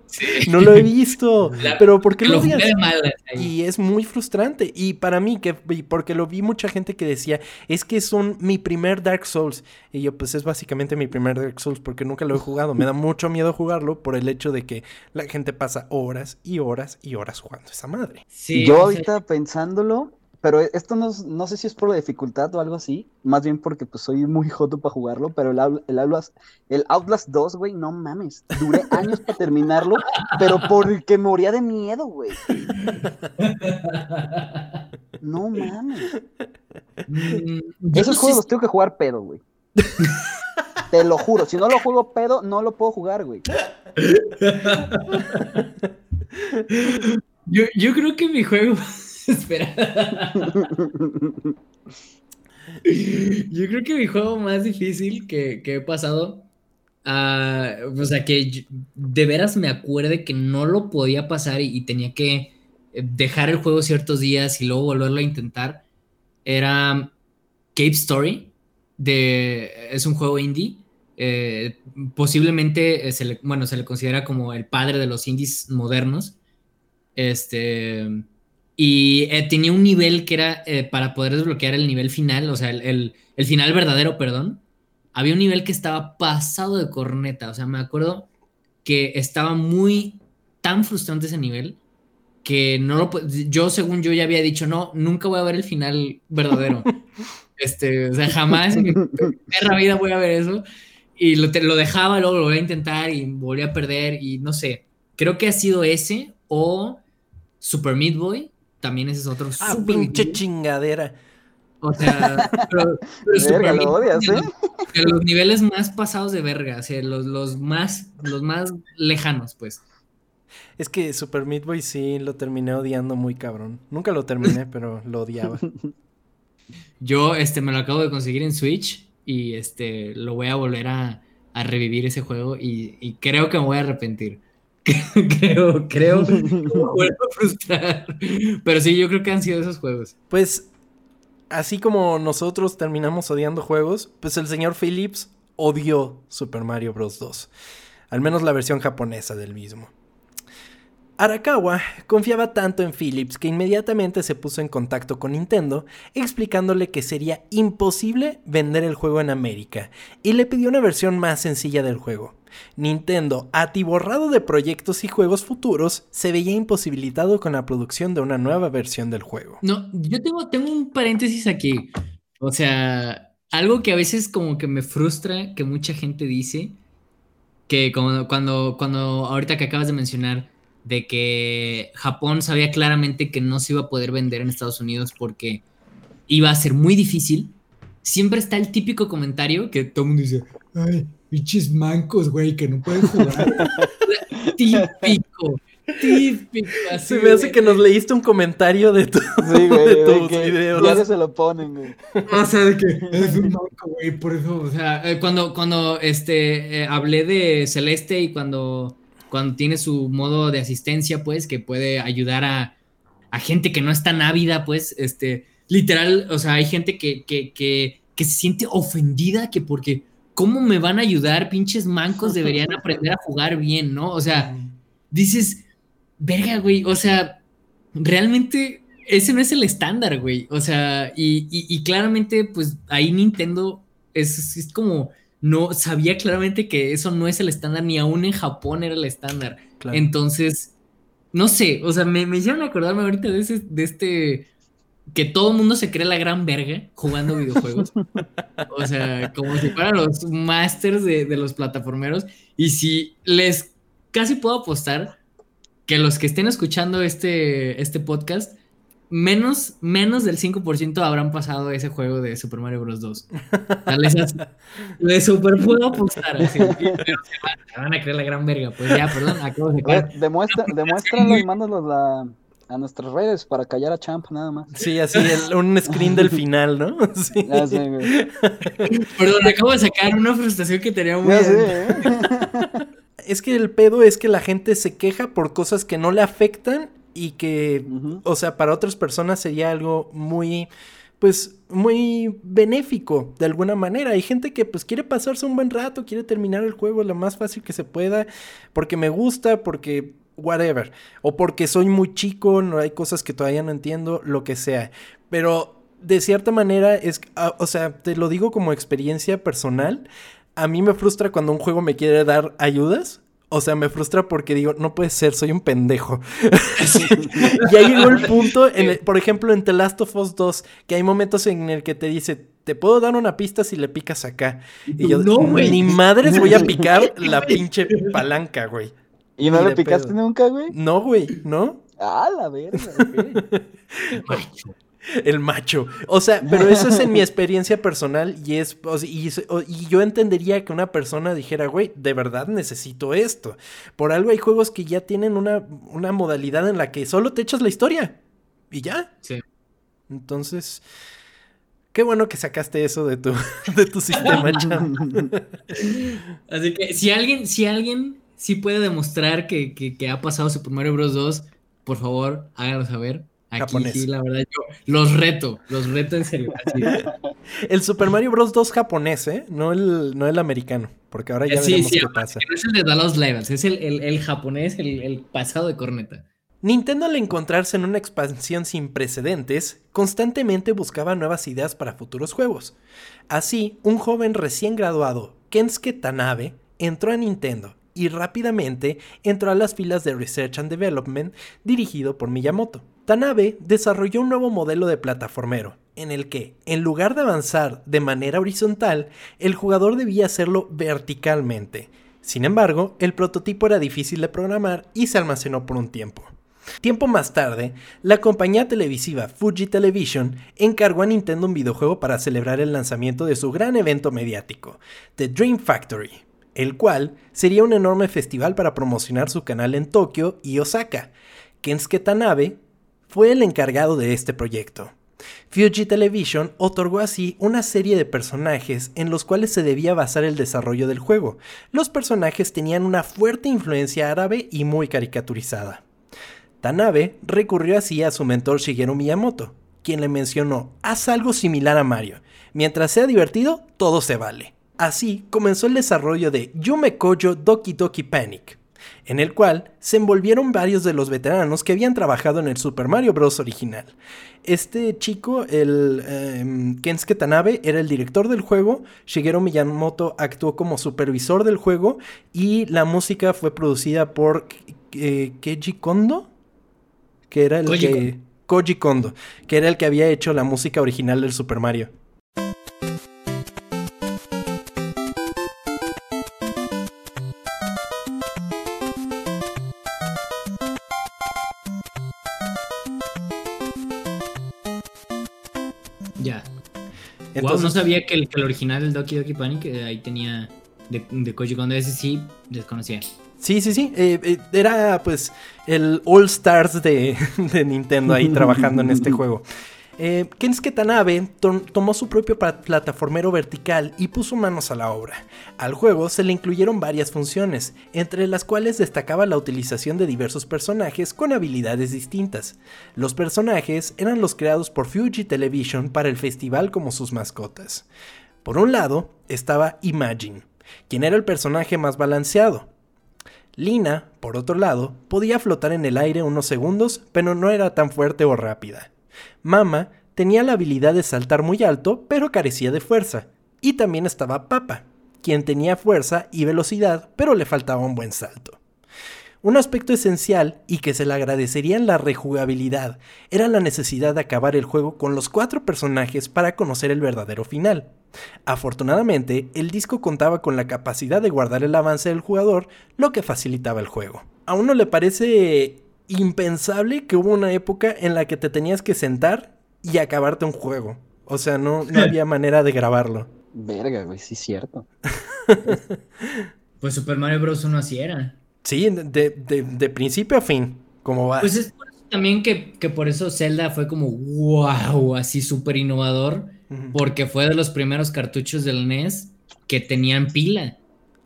S3: Sí.
S1: No lo he visto.
S3: La-
S1: pero ¿por qué
S3: lo
S1: lo. Y es muy frustrante. Y para mí, que porque lo vi mucha gente que decía, es que es un, mi primer Dark Souls. Y yo, pues es básicamente mi primer Dark Souls porque nunca lo he jugado. Me da mucho miedo jugarlo por el hecho de que la gente pasa horas y horas y horas jugando esa madre.
S3: Sí,
S2: Yo ahorita pensándolo, pero esto no, no sé si es por la dificultad o algo así, más bien porque pues soy muy joto para jugarlo, pero el, el, Outlast, el Outlast 2, güey, no mames, duré años para terminarlo, pero porque moría de miedo, güey. No mames.
S3: Mm, yo
S2: Esos
S3: no
S2: juegos los tengo que jugar pedo, güey. Te lo juro, si no lo juego pedo, no lo puedo jugar, güey.
S3: Yo, yo creo que mi juego. Espera. Yo creo que mi juego más difícil que, que he pasado. ah, o sea, que de veras me acuerde que no lo podía pasar y, tenía que eh, dejar el juego ciertos días y luego volverlo a intentar. Era Cape Story. De, es un juego indie. eh, posiblemente eh, se le, bueno, se le considera como el padre de los indies modernos. Este. Y eh, tenía un nivel que era eh, para poder desbloquear el nivel final, o sea, el, el- el final verdadero, perdón. Había un nivel que estaba pasado de corneta, o sea, me acuerdo que estaba muy tan frustrante ese nivel que no lo yo según yo ya había dicho, no, nunca voy a ver el final verdadero. este, o sea, jamás en mi perra vida voy a ver eso. Y lo, te- lo dejaba, luego lo volví a intentar y volví a perder y no sé. Creo que ha sido ese o Super Meat Boy. También ese es otro.
S1: Ah, pinche chingadera.
S3: O sea, pero, pero Super
S2: Verga, lo odias, ¿eh?
S3: los- de los niveles más pasados de verga, o sea, los, los más, los más lejanos, pues.
S1: Es que Super Meat Boy sí lo terminé odiando muy cabrón. Nunca lo terminé, pero lo odiaba.
S3: Yo este, me lo acabo de conseguir en Switch y este, lo voy a volver a, a revivir ese juego y, y creo que me voy a arrepentir. creo, creo vuelvo a frustrar. Pero sí, yo creo que han sido esos juegos.
S1: Pues, así como nosotros terminamos odiando juegos, pues el señor Phillips odió Super Mario Bros. 2. Al menos la versión japonesa del mismo. Arakawa confiaba tanto en Philips que inmediatamente se puso en contacto con Nintendo explicándole que sería imposible vender el juego en América y le pidió una versión más sencilla del juego. Nintendo, atiborrado de proyectos y juegos futuros, se veía imposibilitado con la producción de una nueva versión del juego.
S3: No, yo tengo, un paréntesis aquí. O sea, algo que a veces como que me frustra que mucha gente dice, que como cuando, cuando ahorita que acabas de mencionar, de que Japón sabía claramente que no se iba a poder vender en Estados Unidos porque iba a ser muy difícil. siempre está el típico comentario que todo el mundo dice, ay, pinches mancos, güey, que no pueden jugar. típico. Típico, así,
S1: Se me hace
S3: güey.
S1: que nos leíste un comentario de, tu,
S2: Sí, güey,
S1: de tus
S2: que
S1: videos.
S2: se lo ponen, güey.
S3: O sea, de que es un manco, güey, por eso, o sea, eh, cuando, cuando este, eh, hablé de Celeste y cuando, cuando tiene su modo de asistencia, pues, que puede ayudar a, a gente que no es tan ávida, pues, este, literal, o sea, hay gente que, que, que, que se siente ofendida que porque, ¿cómo me van a ayudar? Pinches mancos deberían aprender a jugar bien, ¿no? O sea, dices, verga, güey, o sea, realmente ese no es el estándar, güey. O sea, y, y- y claramente, pues ahí Nintendo es, es como, no, sabía claramente que eso no es el estándar, ni aún en Japón era el estándar.
S1: Claro.
S3: Entonces, no sé, o sea, me, me hicieron acordarme ahorita de, ese, de este, que todo el mundo se cree la gran verga jugando videojuegos. O sea, como si fueran los masters de, de los plataformeros. Y si les casi puedo apostar que los que estén escuchando este, este podcast, menos, menos del 5% habrán pasado ese juego de Super Mario Bros. 2. O sea, les, as- les super puedo apostar. Así, pero se van, se van a creer la gran verga. Pues ya, perdón, acabo de sacar.
S2: demuestra, demuéstralo y mándalos la- a nuestras redes para callar a Champ nada más.
S1: Sí, así, el- un screen del final, ¿no? Sí.
S2: Ya sé, güey.
S3: Perdón, acabo de sacar una frustración que tenía muy.
S2: Ya sé, ¿eh?
S1: Es que el pedo es que la gente se queja por cosas que no le afectan y que, o sea, para otras personas sería algo muy, pues, muy benéfico de alguna manera. Hay gente que, pues, quiere pasarse un buen rato, quiere terminar el juego lo más fácil que se pueda, porque me gusta, porque whatever, o porque soy muy chico, no hay cosas que todavía no entiendo, lo que sea. Pero de cierta manera es, ah, o sea, te lo digo como experiencia personal. A mí me frustra cuando un juego me quiere dar ayudas. O sea, me frustra porque digo, no puede ser, soy un pendejo. ya llegó el punto, en el- por ejemplo, en The Last of Us 2, que hay momentos en el que te dice, te puedo dar una pista si le picas acá. Y yo,
S3: No, güey.
S1: ni madres voy a picar la pinche palanca, güey.
S2: ¿Y no le picaste
S1: pedo.
S2: nunca, güey?
S1: No, güey, ¿no?
S2: Ah, la verga, ok.
S1: El macho. O sea, pero eso es en mi experiencia personal y es o sea, y, es- o- y yo entendería que una persona dijera, güey, de verdad necesito esto. Por algo hay juegos que ya tienen una, una modalidad en la que solo te echas la historia y ya.
S3: Sí.
S1: Entonces, qué bueno que sacaste eso de tu, de tu sistema, Cham.
S3: Así que si alguien, si alguien sí puede demostrar que, que- que ha pasado Super Mario Bros. 2, por favor, háganlo saber. Aquí
S1: Japonés.
S3: sí, la verdad, yo los reto, los reto en serio. así.
S1: El Super Mario Bros. 2 japonés, ¿eh? No el, no el americano, porque ahora ya
S3: Sí,
S1: veremos
S3: sí,
S1: qué pasa.
S3: No es el de Lost Levels, es el, el- el japonés, el pasado de corneta.
S1: Nintendo al encontrarse en una expansión sin precedentes, constantemente buscaba nuevas ideas para futuros juegos. Así, un joven recién graduado, Kensuke Tanabe, entró a Nintendo y rápidamente entró a las filas de Research and Development dirigido por Miyamoto. Tanabe desarrolló un nuevo modelo de plataformero, en el que, en lugar de avanzar de manera horizontal, el jugador debía hacerlo verticalmente. Sin embargo, el prototipo era difícil de programar y se almacenó por un tiempo. Tiempo más tarde, la compañía televisiva Fuji Television encargó a Nintendo un videojuego para celebrar el lanzamiento de su gran evento mediático, The Dream Factory, el cual sería un enorme festival para promocionar su canal en Tokio y Osaka. Kensuke Tanabe fue el encargado de este proyecto. Fuji Television otorgó así una serie de personajes en los cuales se debía basar el desarrollo del juego. Los personajes tenían una fuerte influencia árabe y muy caricaturizada. Tanabe recurrió así a su mentor Shigeru Miyamoto, quien le mencionó, haz algo similar a Mario. Mientras sea divertido, todo se vale. Así comenzó el desarrollo de Yume Kojo Doki Doki Panic, en el cual se envolvieron varios de los veteranos que habían trabajado en el Super Mario Bros. original. Este chico, el em, Kensuke Tanabe, era el director del juego, Shigeru Miyamoto actuó como supervisor del juego y la música fue producida por eh, Keiji Kondo, que era el
S3: Koji
S1: que... Koji Kondo, que era el que había hecho la música original del Super Mario.
S3: No sabía que el, que el original del Doki Doki Panic eh, ahí tenía de, de Koji Kondo, ese sí desconocía.
S1: Sí, sí, sí. Eh, eh, era pues el All Stars de, de Nintendo ahí trabajando en este juego. Eh, Kensuke Tanabe tomó su propio plataformero vertical y puso manos a la obra. Al juego se le incluyeron varias funciones, entre las cuales destacaba la utilización de diversos personajes con habilidades distintas. Los personajes eran los creados por Fuji Television para el festival como sus mascotas. Por un lado estaba Imagine, quien era el personaje más balanceado. Lina, por otro lado, podía flotar en el aire unos segundos, pero no era tan fuerte o rápida. Mama tenía la habilidad de saltar muy alto, pero carecía de fuerza. Y también estaba Papa, quien tenía fuerza y velocidad, pero le faltaba un buen salto. Un aspecto esencial y que se le agradecería en la rejugabilidad era la necesidad de acabar el juego con los cuatro personajes para conocer el verdadero final. Afortunadamente, el disco contaba con la capacidad de guardar el avance del jugador, lo que facilitaba el juego. A uno le parece impensable que hubo una época en la que te tenías que sentar y acabarte un juego. O sea, no, no había manera de grabarlo.
S2: Verga, güey, sí es cierto.
S3: pues Super Mario Bros. 1 así era.
S1: Sí, de, principio a fin, como va.
S3: Pues es por eso también que, que, por eso Zelda fue como wow, así súper innovador, porque fue de los primeros cartuchos del NES que tenían pila.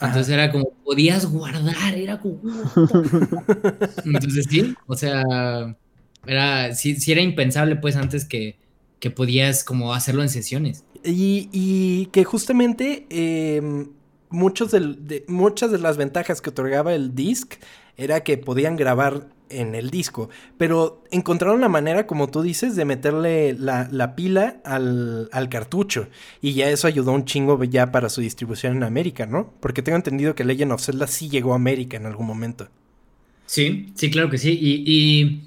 S3: Entonces era como, podías guardar, era como... Entonces sí, o sea, era, sí, era impensable pues antes que, que podías como hacerlo en sesiones.
S1: Y, que justamente em, muchos de, muchas de las ventajas que otorgaba el disc era que podían grabar en el disco. Pero encontraron la manera, como tú dices, de meterle la, pila al, cartucho. Y ya eso ayudó un chingo ya para su distribución en América, ¿no? Porque tengo entendido que Legend of Zelda sí llegó a América en algún momento.
S3: Sí, sí, claro que sí. Y,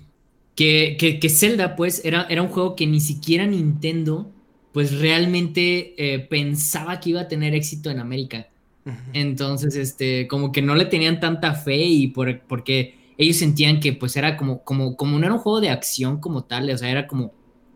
S3: que, que, Zelda, pues, era, era un juego que ni siquiera Nintendo, pues, realmente eh, pensaba que iba a tener éxito en América. Entonces, este, como que no le tenían tanta fe y por, porque ellos sentían que pues era como, como, como no era un juego de acción como tal, o sea, era como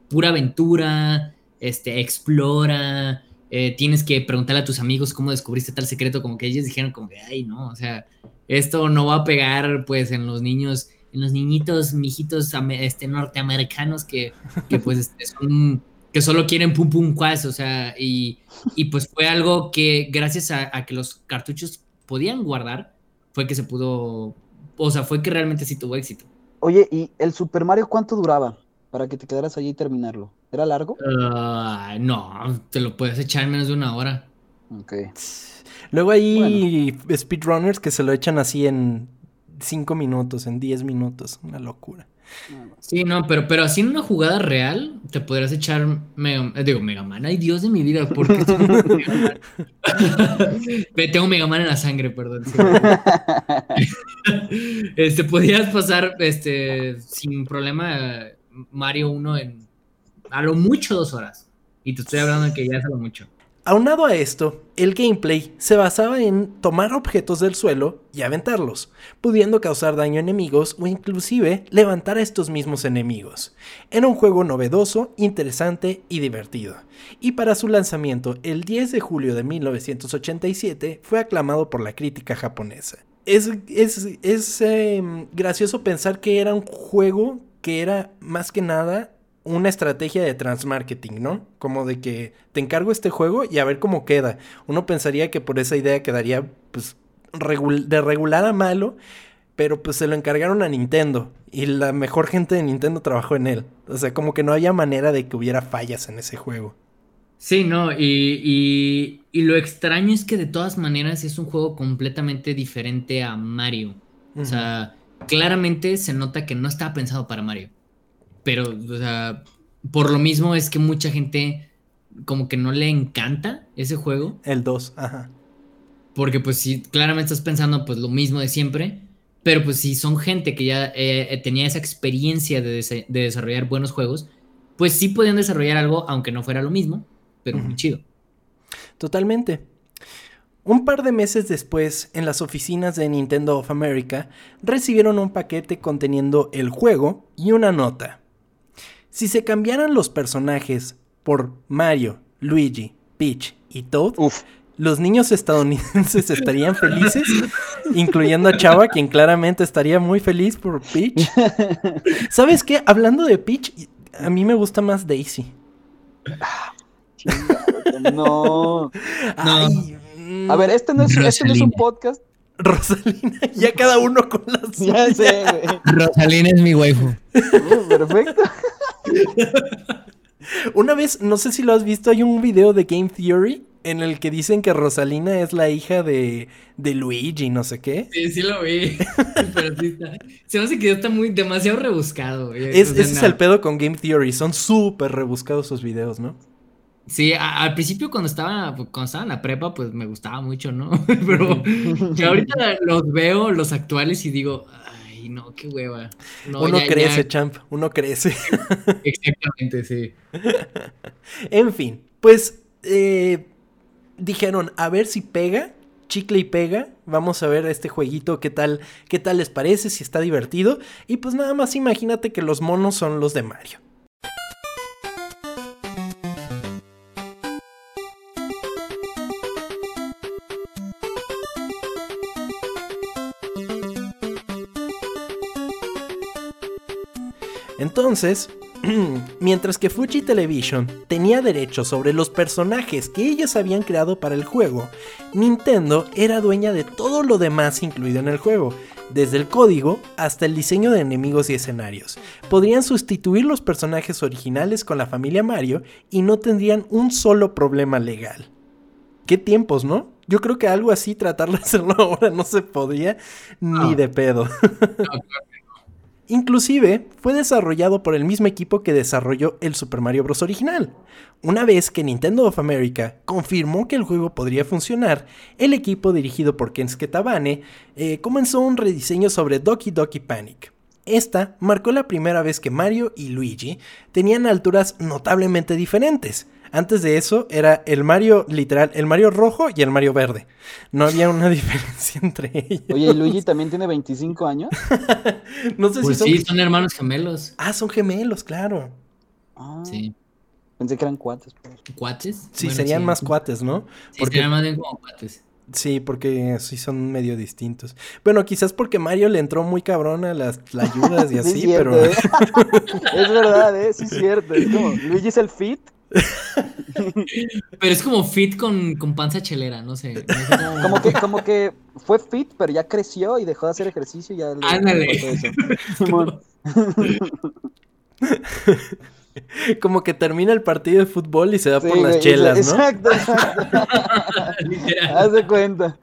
S3: pura aventura, este, explora, eh, tienes que preguntarle a tus amigos cómo descubriste tal secreto, como que ellos dijeron como que, ay, no, o sea, esto no va a pegar pues en los niños, en los niñitos, mijitos este, norteamericanos que, que pues este, son, que solo quieren pum pum cuas, o sea, y, y pues fue algo que gracias a, a que los cartuchos podían guardar, fue que se pudo o sea, fue que realmente sí tuvo éxito.
S2: Oye, ¿y el Super Mario cuánto duraba para que te quedaras allí y terminarlo? ¿Era largo?
S3: Ah, no, te lo puedes echar en menos de una hora.
S2: Ok.
S1: Luego hay speedrunners que se lo echan así en 5 minutos, en 10 minutos. Una locura.
S3: Sí, no, pero, pero así en una jugada real te podrías echar Mega, eh, digo, Mega Man, ay Dios de mi vida, ¿por qué tengo Mega Man en la sangre, perdón. este, podrías pasar este, sin problema Mario 1 en a lo mucho dos horas. Y te estoy hablando de que ya es a lo mucho.
S1: Aunado a esto, el gameplay se basaba en tomar objetos del suelo y aventarlos, pudiendo causar daño a enemigos o inclusive levantar a estos mismos enemigos. Era un juego novedoso, interesante y divertido, y para su lanzamiento el 10 de julio de 1987 fue aclamado por la crítica japonesa. Es, es, em, gracioso pensar que era un juego que era más que nada una estrategia de transmarketing, ¿no? Como de que te encargo este juego y a ver cómo queda. Uno pensaría que por esa idea quedaría pues de regular a malo, pero pues se lo encargaron a Nintendo y la mejor gente de Nintendo trabajó en él. O sea, como que no había manera de que hubiera fallas en ese juego.
S3: Sí, no, y, y, lo extraño es que de todas maneras es un juego completamente diferente a Mario. O sea, claramente se nota que no estaba pensado para Mario. Pero, o sea, por lo mismo es que mucha gente como que no le encanta ese juego.
S1: El 2, ajá.
S3: Porque pues sí, claramente estás pensando pues lo mismo de siempre. Pero pues si son gente que ya eh, eh, tenía esa experiencia de, desarrollar buenos juegos, pues sí podían desarrollar algo aunque no fuera lo mismo, pero muy chido.
S1: Totalmente. Un par de meses después, en las oficinas de Nintendo of America, recibieron un paquete conteniendo el juego y una nota. Si se cambiaran los personajes por Mario Luigi, Peach y Toad,
S2: Uf.
S1: los niños estadounidenses estarían felices, incluyendo a Chava, quien claramente estaría muy feliz por Peach. ¿Sabes qué? Hablando de Peach, a mí me gusta más Daisy.
S2: No.
S1: Ay,
S2: A ver, este no es, este no es un podcast.
S1: Rosalina, ya cada uno con la suya.
S2: Ya sé, güey.
S3: Rosalina es mi waifu.
S2: Uh, Perfecto.
S1: Una vez, no sé si lo has visto, hay un video de Game Theory en el que dicen que Rosalina es la hija de, de Luigi, no sé qué.
S3: Sí, sí lo vi. Pero sí está. Se me hace que está muy demasiado rebuscado.
S1: Es,
S3: O sea,
S1: ese es el pedo con Game Theory, son súper rebuscados sus videos, ¿no?
S3: Sí, a- al principio cuando estaba, cuando estaba en la prepa, pues me gustaba mucho, ¿no? Pero ya ahorita los veo, los actuales, y digo, no, qué hueva. No,
S1: uno
S3: ya-
S1: crece,
S3: ya-
S1: champ, uno crece.
S3: Exactamente, sí.
S1: en fin, pues eh, dijeron, a ver si pega, chicle y pega. Vamos a ver este jueguito, qué tal, qué tal les parece, si está divertido. Y pues nada más imagínate que los monos son los de Mario. Entonces, mientras que Fuji Television tenía derechos sobre los personajes que ellos habían creado para el juego, Nintendo era dueña de todo lo demás incluido en el juego, desde el código hasta el diseño de enemigos y escenarios. Podrían sustituir los personajes originales con la familia Mario y no tendrían un solo problema legal. ¿Qué tiempos, no? Yo creo que algo así tratar de hacerlo ahora no se podía ni de pedo. Inclusive fue desarrollado por el mismo equipo que desarrolló el Super Mario Bros. original. Una vez que Nintendo of America confirmó que el juego podría funcionar, el equipo dirigido por Kensuke Tabane eh, comenzó un rediseño sobre Doki Doki Panic. Esta marcó la primera vez que Mario y Luigi tenían alturas notablemente diferentes. Antes de eso era el Mario literal, el Mario rojo y el Mario verde. No había una diferencia entre ellos.
S2: Oye, ¿y Luigi también tiene 25 años?
S1: No sé
S3: Pues
S1: si son...
S3: sí, son hermanos gemelos.
S1: Ah, son gemelos, claro.
S2: Ah,
S3: Sí.
S2: Pensé que eran cuates. pues.
S3: ¿Cuates?
S1: Sí,
S3: Bueno,
S1: serían
S3: sí.
S1: más cuates, ¿no?
S3: Sí,
S1: porque-
S3: serían más bien como cuates.
S1: Sí, porque sí son medio distintos. Bueno, quizás porque Mario le entró muy cabrón a las ayudas y
S2: Sí,
S1: así, pero...
S2: ¿eh? es verdad, ¿eh? Sí, es cierto. Es como, Luigi es el fit.
S3: Pero es como fit con, con panza chelera, no sé. no sé cómo-
S2: Como que, como que fue fit, pero ya creció y dejó de hacer ejercicio y ya le
S3: Ándale.
S1: como que termina el partido de fútbol y se va
S2: Sí,
S1: por las
S2: güey,
S1: chelas, ¿no?
S2: Exacto, exacto.
S3: Literal.
S2: Haz de cuenta.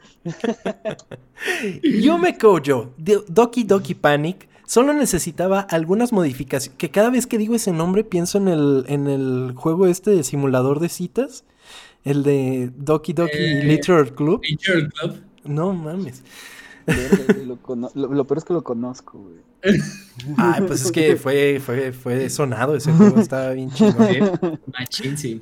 S1: Yume Kojo, Doki Doki Panic, solo necesitaba algunas modificaciones. Que cada vez que digo ese nombre pienso en el, en el juego este de simulador de citas. El de Doki Doki
S3: Eh,
S1: Literature Club.
S3: Nature Club.
S1: No mames.
S2: Lo, cono- lo- lo peor es que lo conozco, güey.
S1: Ay, pues es que fue, fue, fue sonado ese juego, estaba bien chido.
S3: Machín, sí.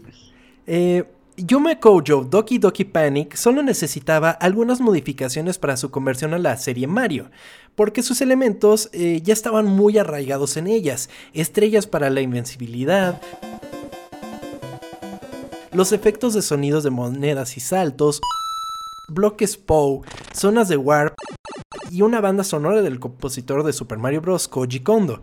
S1: Eh, Yume Kojo Doki Doki Panic solo necesitaba algunas modificaciones para su conversión a la serie Mario, porque sus elementos eh, ya estaban muy arraigados en ellas, estrellas para la invencibilidad, los efectos de sonidos de monedas y saltos, bloques POW, zonas de warp y una banda sonora del compositor de Super Mario Bros. Koji Kondo.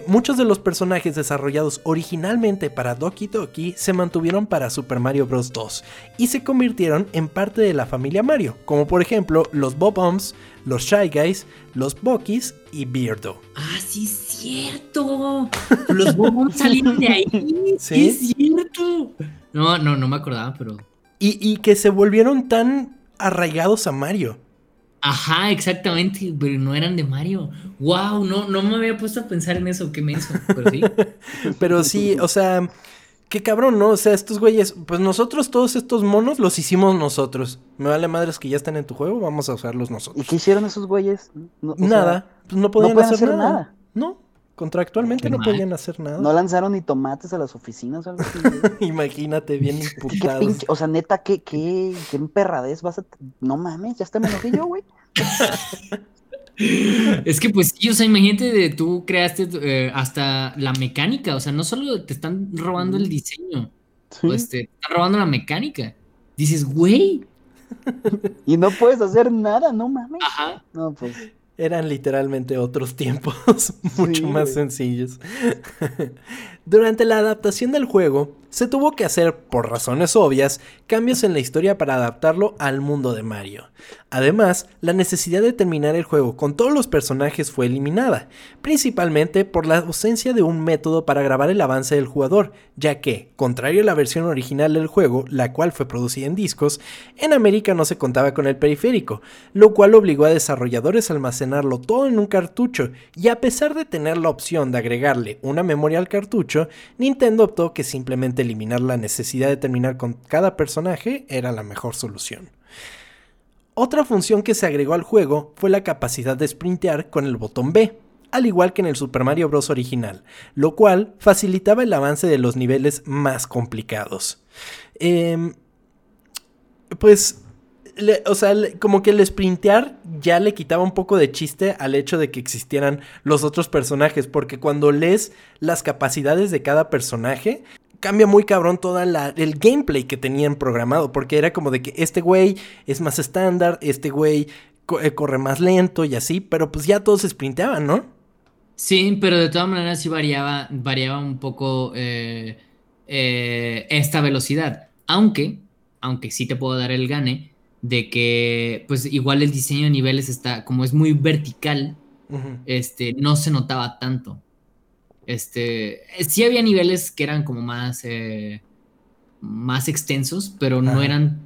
S1: Eh, muchos de los personajes desarrollados originalmente para Doki Doki se mantuvieron para Super Mario Bros. 2 y se convirtieron en parte de la familia Mario, como por ejemplo los Bob-Ombs, los Shy Guys, los Bokis y Beardo.
S3: Ah, sí es cierto. Los bobos salieron de ahí.
S1: Sí.
S3: Sí es cierto. No, no, no me acordaba, pero.
S1: Y, y que se volvieron tan arraigados a Mario.
S3: Ajá, exactamente, pero no eran de Mario. Wow, no, no me había puesto a pensar en eso, qué menso. Pero sí.
S1: Pero sí, o sea, qué cabrón, ¿no? O sea, estos güeyes, pues nosotros todos estos monos los hicimos nosotros. Me vale madres que ya están en tu juego, vamos a usarlos
S2: ¿Y
S1: nosotros.
S2: qué hicieron esos güeyes? No- sea,
S1: nada, pues no podían
S2: pueden
S1: hacer,
S2: hacer
S1: nada.
S2: nada.
S1: No. Contractualmente no
S3: mal.
S1: podían hacer nada.
S2: No lanzaron ni tomates a las oficinas o algo así.
S1: Imagínate, bien
S2: ¿Qué
S1: imputados.
S2: pinche- o sea, neta, ¿qué, qué, qué emperradez vas a... No mames, ya está me enojé yo, güey.
S3: Es que pues sí, o sea, imagínate de tú creaste eh, hasta la mecánica, o sea, no solo te están robando el diseño, pues te están robando la mecánica. Dices, güey,
S2: Y no puedes hacer nada, no mames.
S3: ajá.
S2: No, pues...
S1: Eran literalmente otros tiempos, mucho
S2: Sí,
S1: más
S2: güey.
S1: sencillos. Durante la adaptación del juego, se tuvo que hacer, por razones obvias, cambios en la historia para adaptarlo al mundo de Mario. Además, la necesidad de terminar el juego con todos los personajes fue eliminada, principalmente por la ausencia de un método para grabar el avance del jugador, ya que, contrario a la versión original del juego, la cual fue producida en discos, en América no se contaba con el periférico, lo cual obligó a desarrolladores a almacenarlo todo en un cartucho, y a pesar de tener la opción de agregarle una memoria al cartucho, Nintendo optó que simplemente eliminar la necesidad de terminar con cada personaje era la mejor solución. Otra función que se agregó al juego fue la capacidad de sprintear con el botón B, al igual que en el Super Mario Bros. original, lo cual facilitaba el avance de los niveles más complicados. Em, pues, o sea, como que el sprintear ya le quitaba un poco de chiste al hecho de que existieran los otros personajes, porque cuando lees las capacidades de cada personaje, cambia muy cabrón todo el gameplay que tenían programado, porque era como de que este güey es más estándar, este güey co- eh, corre más lento y así, pero pues ya todos sprinteaban, ¿no?
S3: Sí, pero de todas maneras sí variaba, variaba un poco eh, eh, esta velocidad. Aunque, aunque sí te puedo dar el gane de que, pues igual el diseño de niveles está, como es muy vertical, este, no se notaba tanto. Este, eh, sí había niveles que eran como más, eh, más extensos, pero no eran,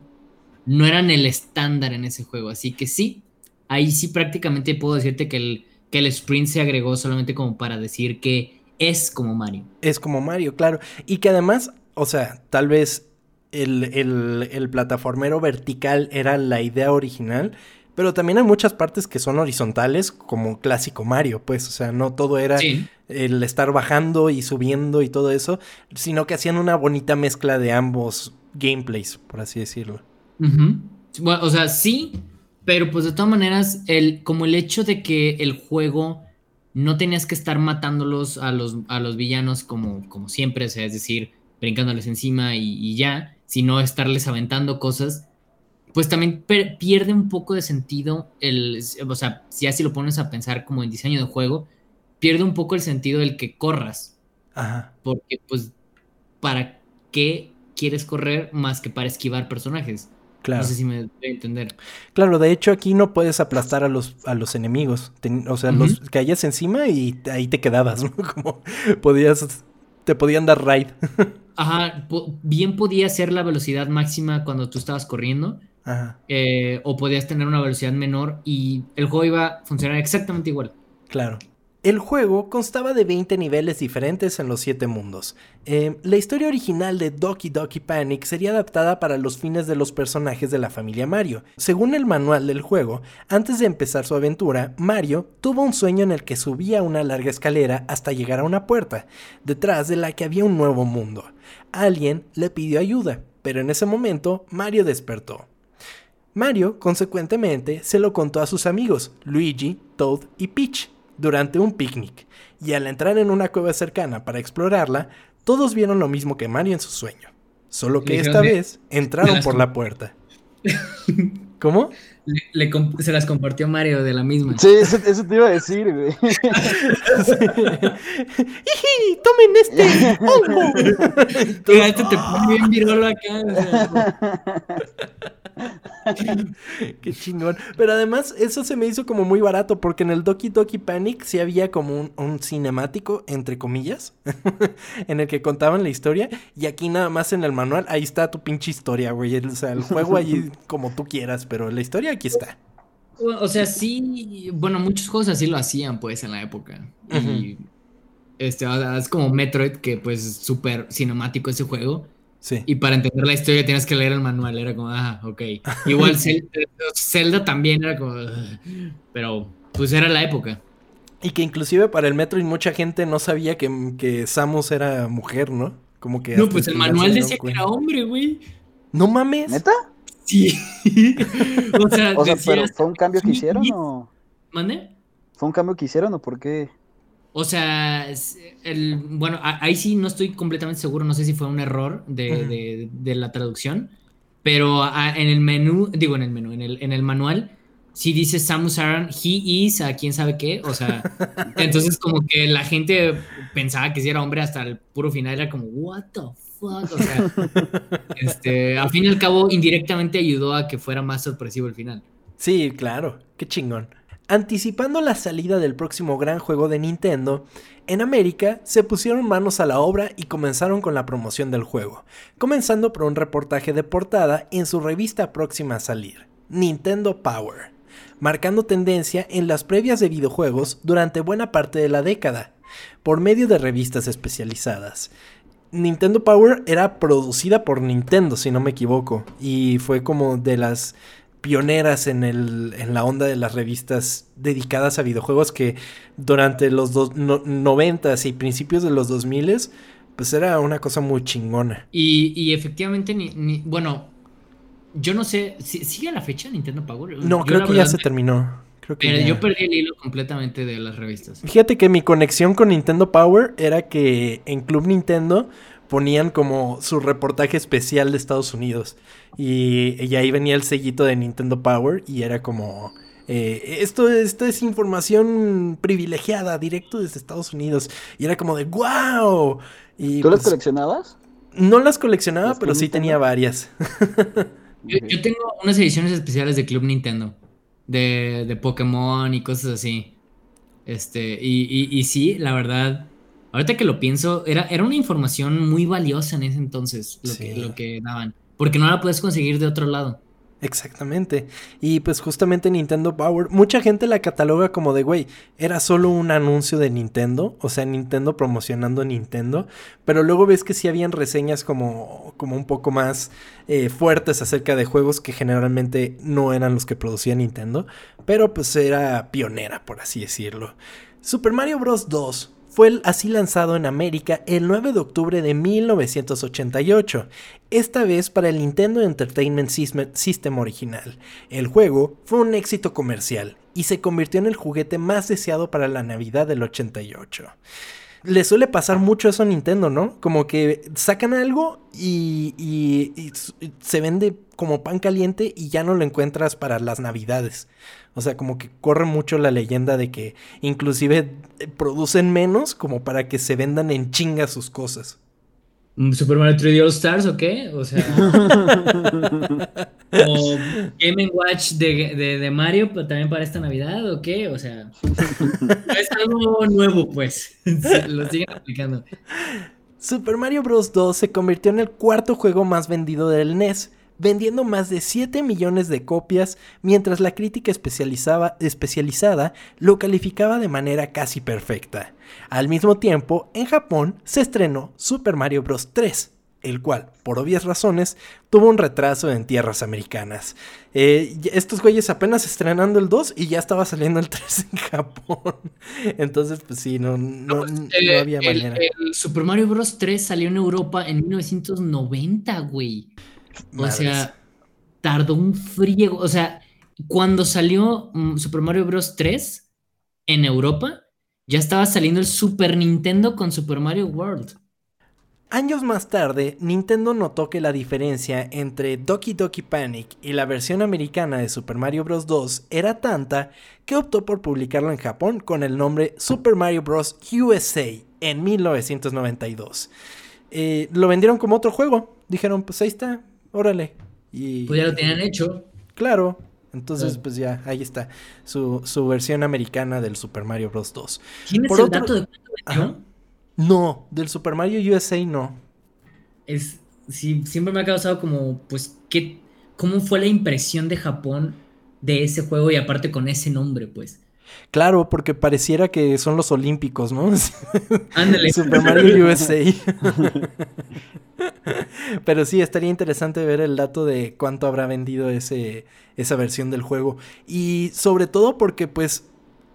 S3: no eran el estándar en ese juego. Así que sí, ahí sí prácticamente puedo decirte que el, que el sprint se agregó solamente como para decir que es como Mario.
S1: Es como Mario, claro. Y que además, o sea, tal vez el, el, el plataformero vertical era la idea original, pero también hay muchas partes que son horizontales, como clásico Mario, pues, o sea, no todo era
S3: Sí.
S1: el estar bajando y subiendo y todo eso, sino que hacían una bonita mezcla de ambos gameplays, por así decirlo.
S3: Bueno, o sea, sí, pero pues de todas maneras, el, como el hecho de que el juego no tenías que estar matándolos a los, a los villanos como, como siempre, o sea, es decir, brincándoles encima y, y ya, sino estarles aventando cosas, pues también pierde un poco de sentido el, o sea, si así lo pones a pensar como en diseño de juego, pierde un poco el sentido del que corras,
S1: Ajá.
S3: porque pues, ¿para qué quieres correr más que para esquivar personajes?
S1: Claro.
S3: No sé si me doy a entender.
S1: Claro, de hecho aquí no puedes aplastar a los, a los enemigos. Ten- o sea,
S3: Ujú.
S1: los caías encima y ahí te quedabas, ¿no? Como podías, te podían dar raid.
S3: Ajá, po- bien podía ser la velocidad máxima cuando tú estabas corriendo,
S1: Ajá,
S3: eh, o podías tener una velocidad menor y el juego iba a funcionar exactamente igual.
S1: claro. El juego constaba de 20 niveles diferentes en los 7 mundos. Eh, la historia original de Doki Doki Panic sería adaptada para los fines de los personajes de la familia Mario. Según el manual del juego, antes de empezar su aventura, Mario tuvo un sueño en el que subía una larga escalera hasta llegar a una puerta, detrás de la que había un nuevo mundo. Alguien le pidió ayuda, pero en ese momento Mario despertó. Mario, consecuentemente, se lo contó a sus amigos, Luigi, Toad y Peach, durante un picnic, y al entrar en una cueva cercana para explorarla, todos vieron lo mismo que Mario en su sueño, solo que esta
S3: de-
S1: vez entraron por la puerta. ¿Cómo?
S3: Le- le comp- se las compartió Mario de la misma.
S2: Sí, eso, eso te iba a decir, güey.
S1: ¡Iji! ¡Tomen este!
S3: Mira, este te pone bien virolo acá. o sea,
S1: Qué chingón. Pero además, eso se me hizo como muy barato, porque en el Doki Doki Panic sí había como un, un cinemático, entre comillas, en el que contaban la historia. Y aquí nada más en el manual, ahí está tu pinche historia, güey. O sea, el juego allí como tú quieras, pero la historia aquí está.
S3: o sea, sí, bueno, muchos juegos así lo hacían, pues, en la época. Y este, es como Metroid, que pues es súper cinemático ese juego.
S1: Sí.
S3: Y para entender la historia tienes que leer el manual. Era como, ah, ok. Igual Zel- Zelda también era como. Pero, pues era la época.
S1: Y que inclusive para el Metroid mucha gente no sabía que, que Samus era mujer, ¿no? Como que...
S3: No, pues
S1: el
S3: manual decía que era hombre, güey.
S1: No mames.
S2: ¿Neta?
S3: Sí. o sea,
S2: O sea, pero ¿fue un cambio que hicieron o...?
S3: ¿Mande?
S2: ¿Fue un cambio que hicieron o por qué?
S3: O sea, el, bueno, ahí sí no estoy completamente seguro, no sé si fue un error de, de- de la traducción, pero a- en el menú, digo en el menú, en el, en el manual, sí dice Samus Aran, he is, a quién sabe qué, o sea, entonces como que la gente pensaba que si era hombre hasta el puro final, era como, what the fuck, o sea, este, al fin y al cabo, indirectamente ayudó a que fuera más sorpresivo el final.
S1: Sí, claro, qué chingón. Anticipando la salida del próximo gran juego de Nintendo, en América se pusieron manos a la obra y comenzaron con la promoción del juego, comenzando por un reportaje de portada en su revista próxima a salir, Nintendo Power, marcando tendencia en las previas de videojuegos durante buena parte de la década, por medio de revistas especializadas. Nintendo Power era producida por Nintendo, si no me equivoco, y fue como de las pioneras en, el, en la onda de las revistas dedicadas a videojuegos que durante los dos, no, 90 y principios de los 2000 pues era una cosa muy chingona.
S3: Y, y efectivamente, ni, ni- bueno, yo no sé, ¿si- ¿sigue la fecha Nintendo Power?
S1: No,
S3: Yo
S1: creo que ya se terminó. Creo que
S3: Pero
S1: ya.
S3: yo perdí el hilo completamente de las revistas.
S1: Fíjate que mi conexión con Nintendo Power era que en Club Nintendo ponían como su reportaje especial de Estados Unidos. Y, y ahí venía el sellito de Nintendo Power y era como... eh, esto, esto es información privilegiada, directo desde Estados Unidos. Y era como de ¡Wow! Y
S2: ¿Tú las
S1: pues,
S2: coleccionabas?
S1: no las coleccionaba,
S2: ¿Las
S1: pero sí
S2: Nintendo?
S1: tenía varias.
S3: Yo, yo tengo unas ediciones especiales de Club Nintendo, de, de Pokémon y cosas así. Este, y, y, y sí, la verdad, ahorita que lo pienso, era, era una información muy valiosa en ese entonces, lo, que,
S1: Sí.
S3: lo que daban, porque no la puedes conseguir de otro lado.
S1: Exactamente. Y pues justamente Nintendo Power, mucha gente la cataloga como de, güey, era solo un anuncio de Nintendo, o sea, Nintendo promocionando Nintendo, pero luego ves que sí habían reseñas como, como un poco más eh, fuertes acerca de juegos que generalmente no eran los que producía Nintendo, pero pues era pionera, por así decirlo. Super Mario Bros. 2 fue así lanzado en América el 9 de octubre de 1988, esta vez para el Nintendo Entertainment System, original. El juego fue un éxito comercial y se convirtió en el juguete más deseado para la Navidad del 88. Le suele pasar mucho eso a Nintendo, ¿no? Como que sacan algo y, y se vende como pan caliente y ya no lo encuentras para las navidades. O sea, como que corre mucho la leyenda de que inclusive producen menos como para que se vendan en chinga sus cosas.
S3: ¿Un ¿Super Mario 3D All Stars o qué? O sea, o Game Watch de, de, de Mario, también para esta Navidad o qué? O sea, es algo nuevo, pues. Lo siguen aplicando.
S1: Super Mario Bros. 2 se convirtió en el cuarto juego más vendido del NES, vendiendo más de 7 millones de copias, mientras la crítica especializada lo calificaba de manera casi perfecta. Al mismo tiempo, en Japón se estrenó Super Mario Bros. 3, el cual, por obvias razones, tuvo un retraso en tierras americanas. Eh, estos güeyes apenas estrenando el 2 y ya estaba saliendo el 3 en Japón. Entonces, pues sí, no, no, no
S3: Eh,
S1: había
S3: el,
S1: manera.
S3: el Super Mario Bros. 3 salió en Europa en 1990, güey. O sea, tardó un friego. O sea, cuando salió mm, Super Mario Bros. 3 en Europa, ya estaba saliendo el Super Nintendo con Super Mario World.
S1: Años más tarde, Nintendo notó que la diferencia entre Doki Doki Panic y la versión americana de Super Mario Bros. 2 era tanta que optó por publicarlo en Japón con el nombre Super Mario Bros. USA en 1992. Eh, lo vendieron como otro juego. Dijeron, pues ahí está, órale. Y
S3: Pues ya lo tenían hecho.
S1: Claro. Entonces, pues ya, ahí está. Su, su versión americana del Super Mario Bros. 2.
S3: ¿Tienes
S1: Por
S3: el
S1: otro-
S3: dato de cuánto.
S1: No, del Super Mario USA no.
S3: Es, sí, siempre me ha causado como, pues, ¿qué, ¿cómo fue la impresión de Japón de ese juego y aparte con ese nombre, pues?
S1: Claro, porque pareciera que son los olímpicos, ¿no?
S3: Ándale.
S1: Super Mario USA. Pero sí, estaría interesante ver el dato de cuánto habrá vendido ese, esa versión del juego. Y sobre todo porque, pues,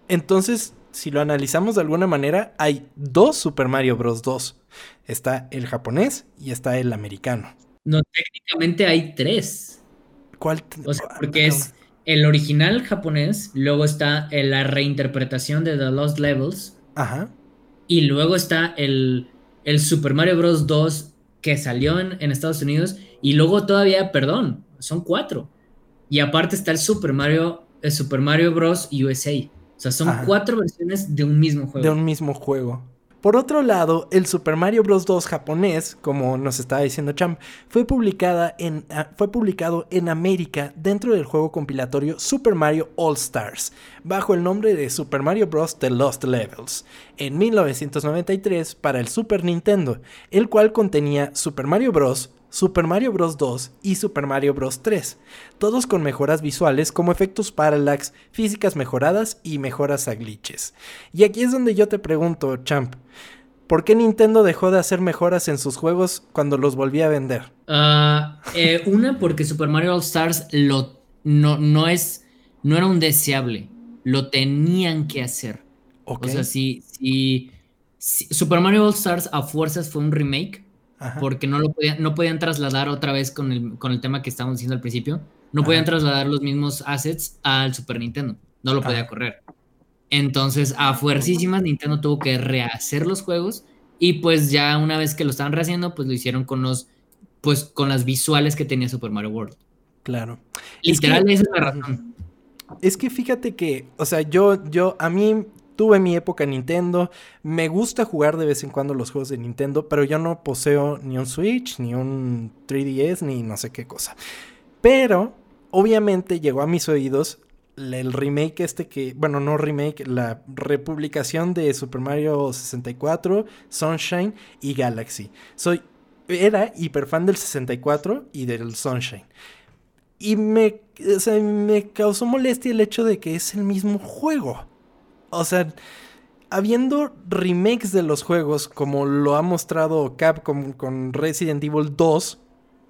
S1: entonces si lo analizamos de alguna manera, hay dos Super Mario Bros. 2. Está el japonés y está el americano.
S3: No, técnicamente hay tres.
S1: ¿Cuál?
S3: O sea, porque es el original japonés, luego está la reinterpretación de The Lost Levels.
S1: Ajá.
S3: Y luego está el, el Super Mario Bros. 2 que salió en, en, Estados Unidos. Y luego todavía, perdón, son cuatro. Y aparte está el Super Mario, el Super Mario Bros. USA. O sea, son cuatro versiones de un mismo juego.
S1: De un mismo juego. Por otro lado, el Super Mario Bros. 2 japonés, como nos estaba diciendo Champ, fue, en, ah, fue publicado en América dentro del juego compilatorio Super Mario All Stars, bajo el nombre de Super Mario Bros. The Lost Levels, en 1993 para el Super Nintendo, el cual contenía Super Mario Bros., Super Mario Bros. 2 y Super Mario Bros. 3, todos con mejoras visuales como efectos parallax, físicas mejoradas y mejoras a glitches. Y aquí es donde yo te pregunto, Champ, ¿por qué Nintendo dejó de hacer mejoras en sus juegos cuando los volvía a vender?
S3: Ah, eh, una, porque Super Mario All Stars lo, no, no, es, no era un deseable, lo tenían que hacer. O sea, si, si Super Mario All Stars a fuerzas fue un remake, porque no, lo podían, no podían trasladar otra vez con el, con el tema que estábamos diciendo al principio, no podían trasladar los mismos assets al Super Nintendo, no lo podía correr. Entonces, a fuercísimas, Nintendo tuvo que rehacer los juegos y pues ya una vez que lo estaban rehaciendo, pues lo hicieron con los, pues con las visuales que tenía Super Mario World.
S1: Claro.
S3: Literal, esa es la razón.
S1: Es que fíjate que, o sea, yo, yo, a mí Tuve mi época Nintendo. Me gusta jugar de vez en cuando los juegos de Nintendo, pero yo no poseo ni un Switch, ni un 3DS, ni no sé qué cosa. Pero, obviamente, llegó a mis oídos el remake este que, bueno, no remake, la republicación de Super Mario 64, Sunshine y Galaxy. Soy, era hiper fan del 64 y del Sunshine. Y me, me causó molestia el hecho de que es el mismo juego. O sea, habiendo remakes de los juegos como lo ha mostrado Capcom con Resident Evil 2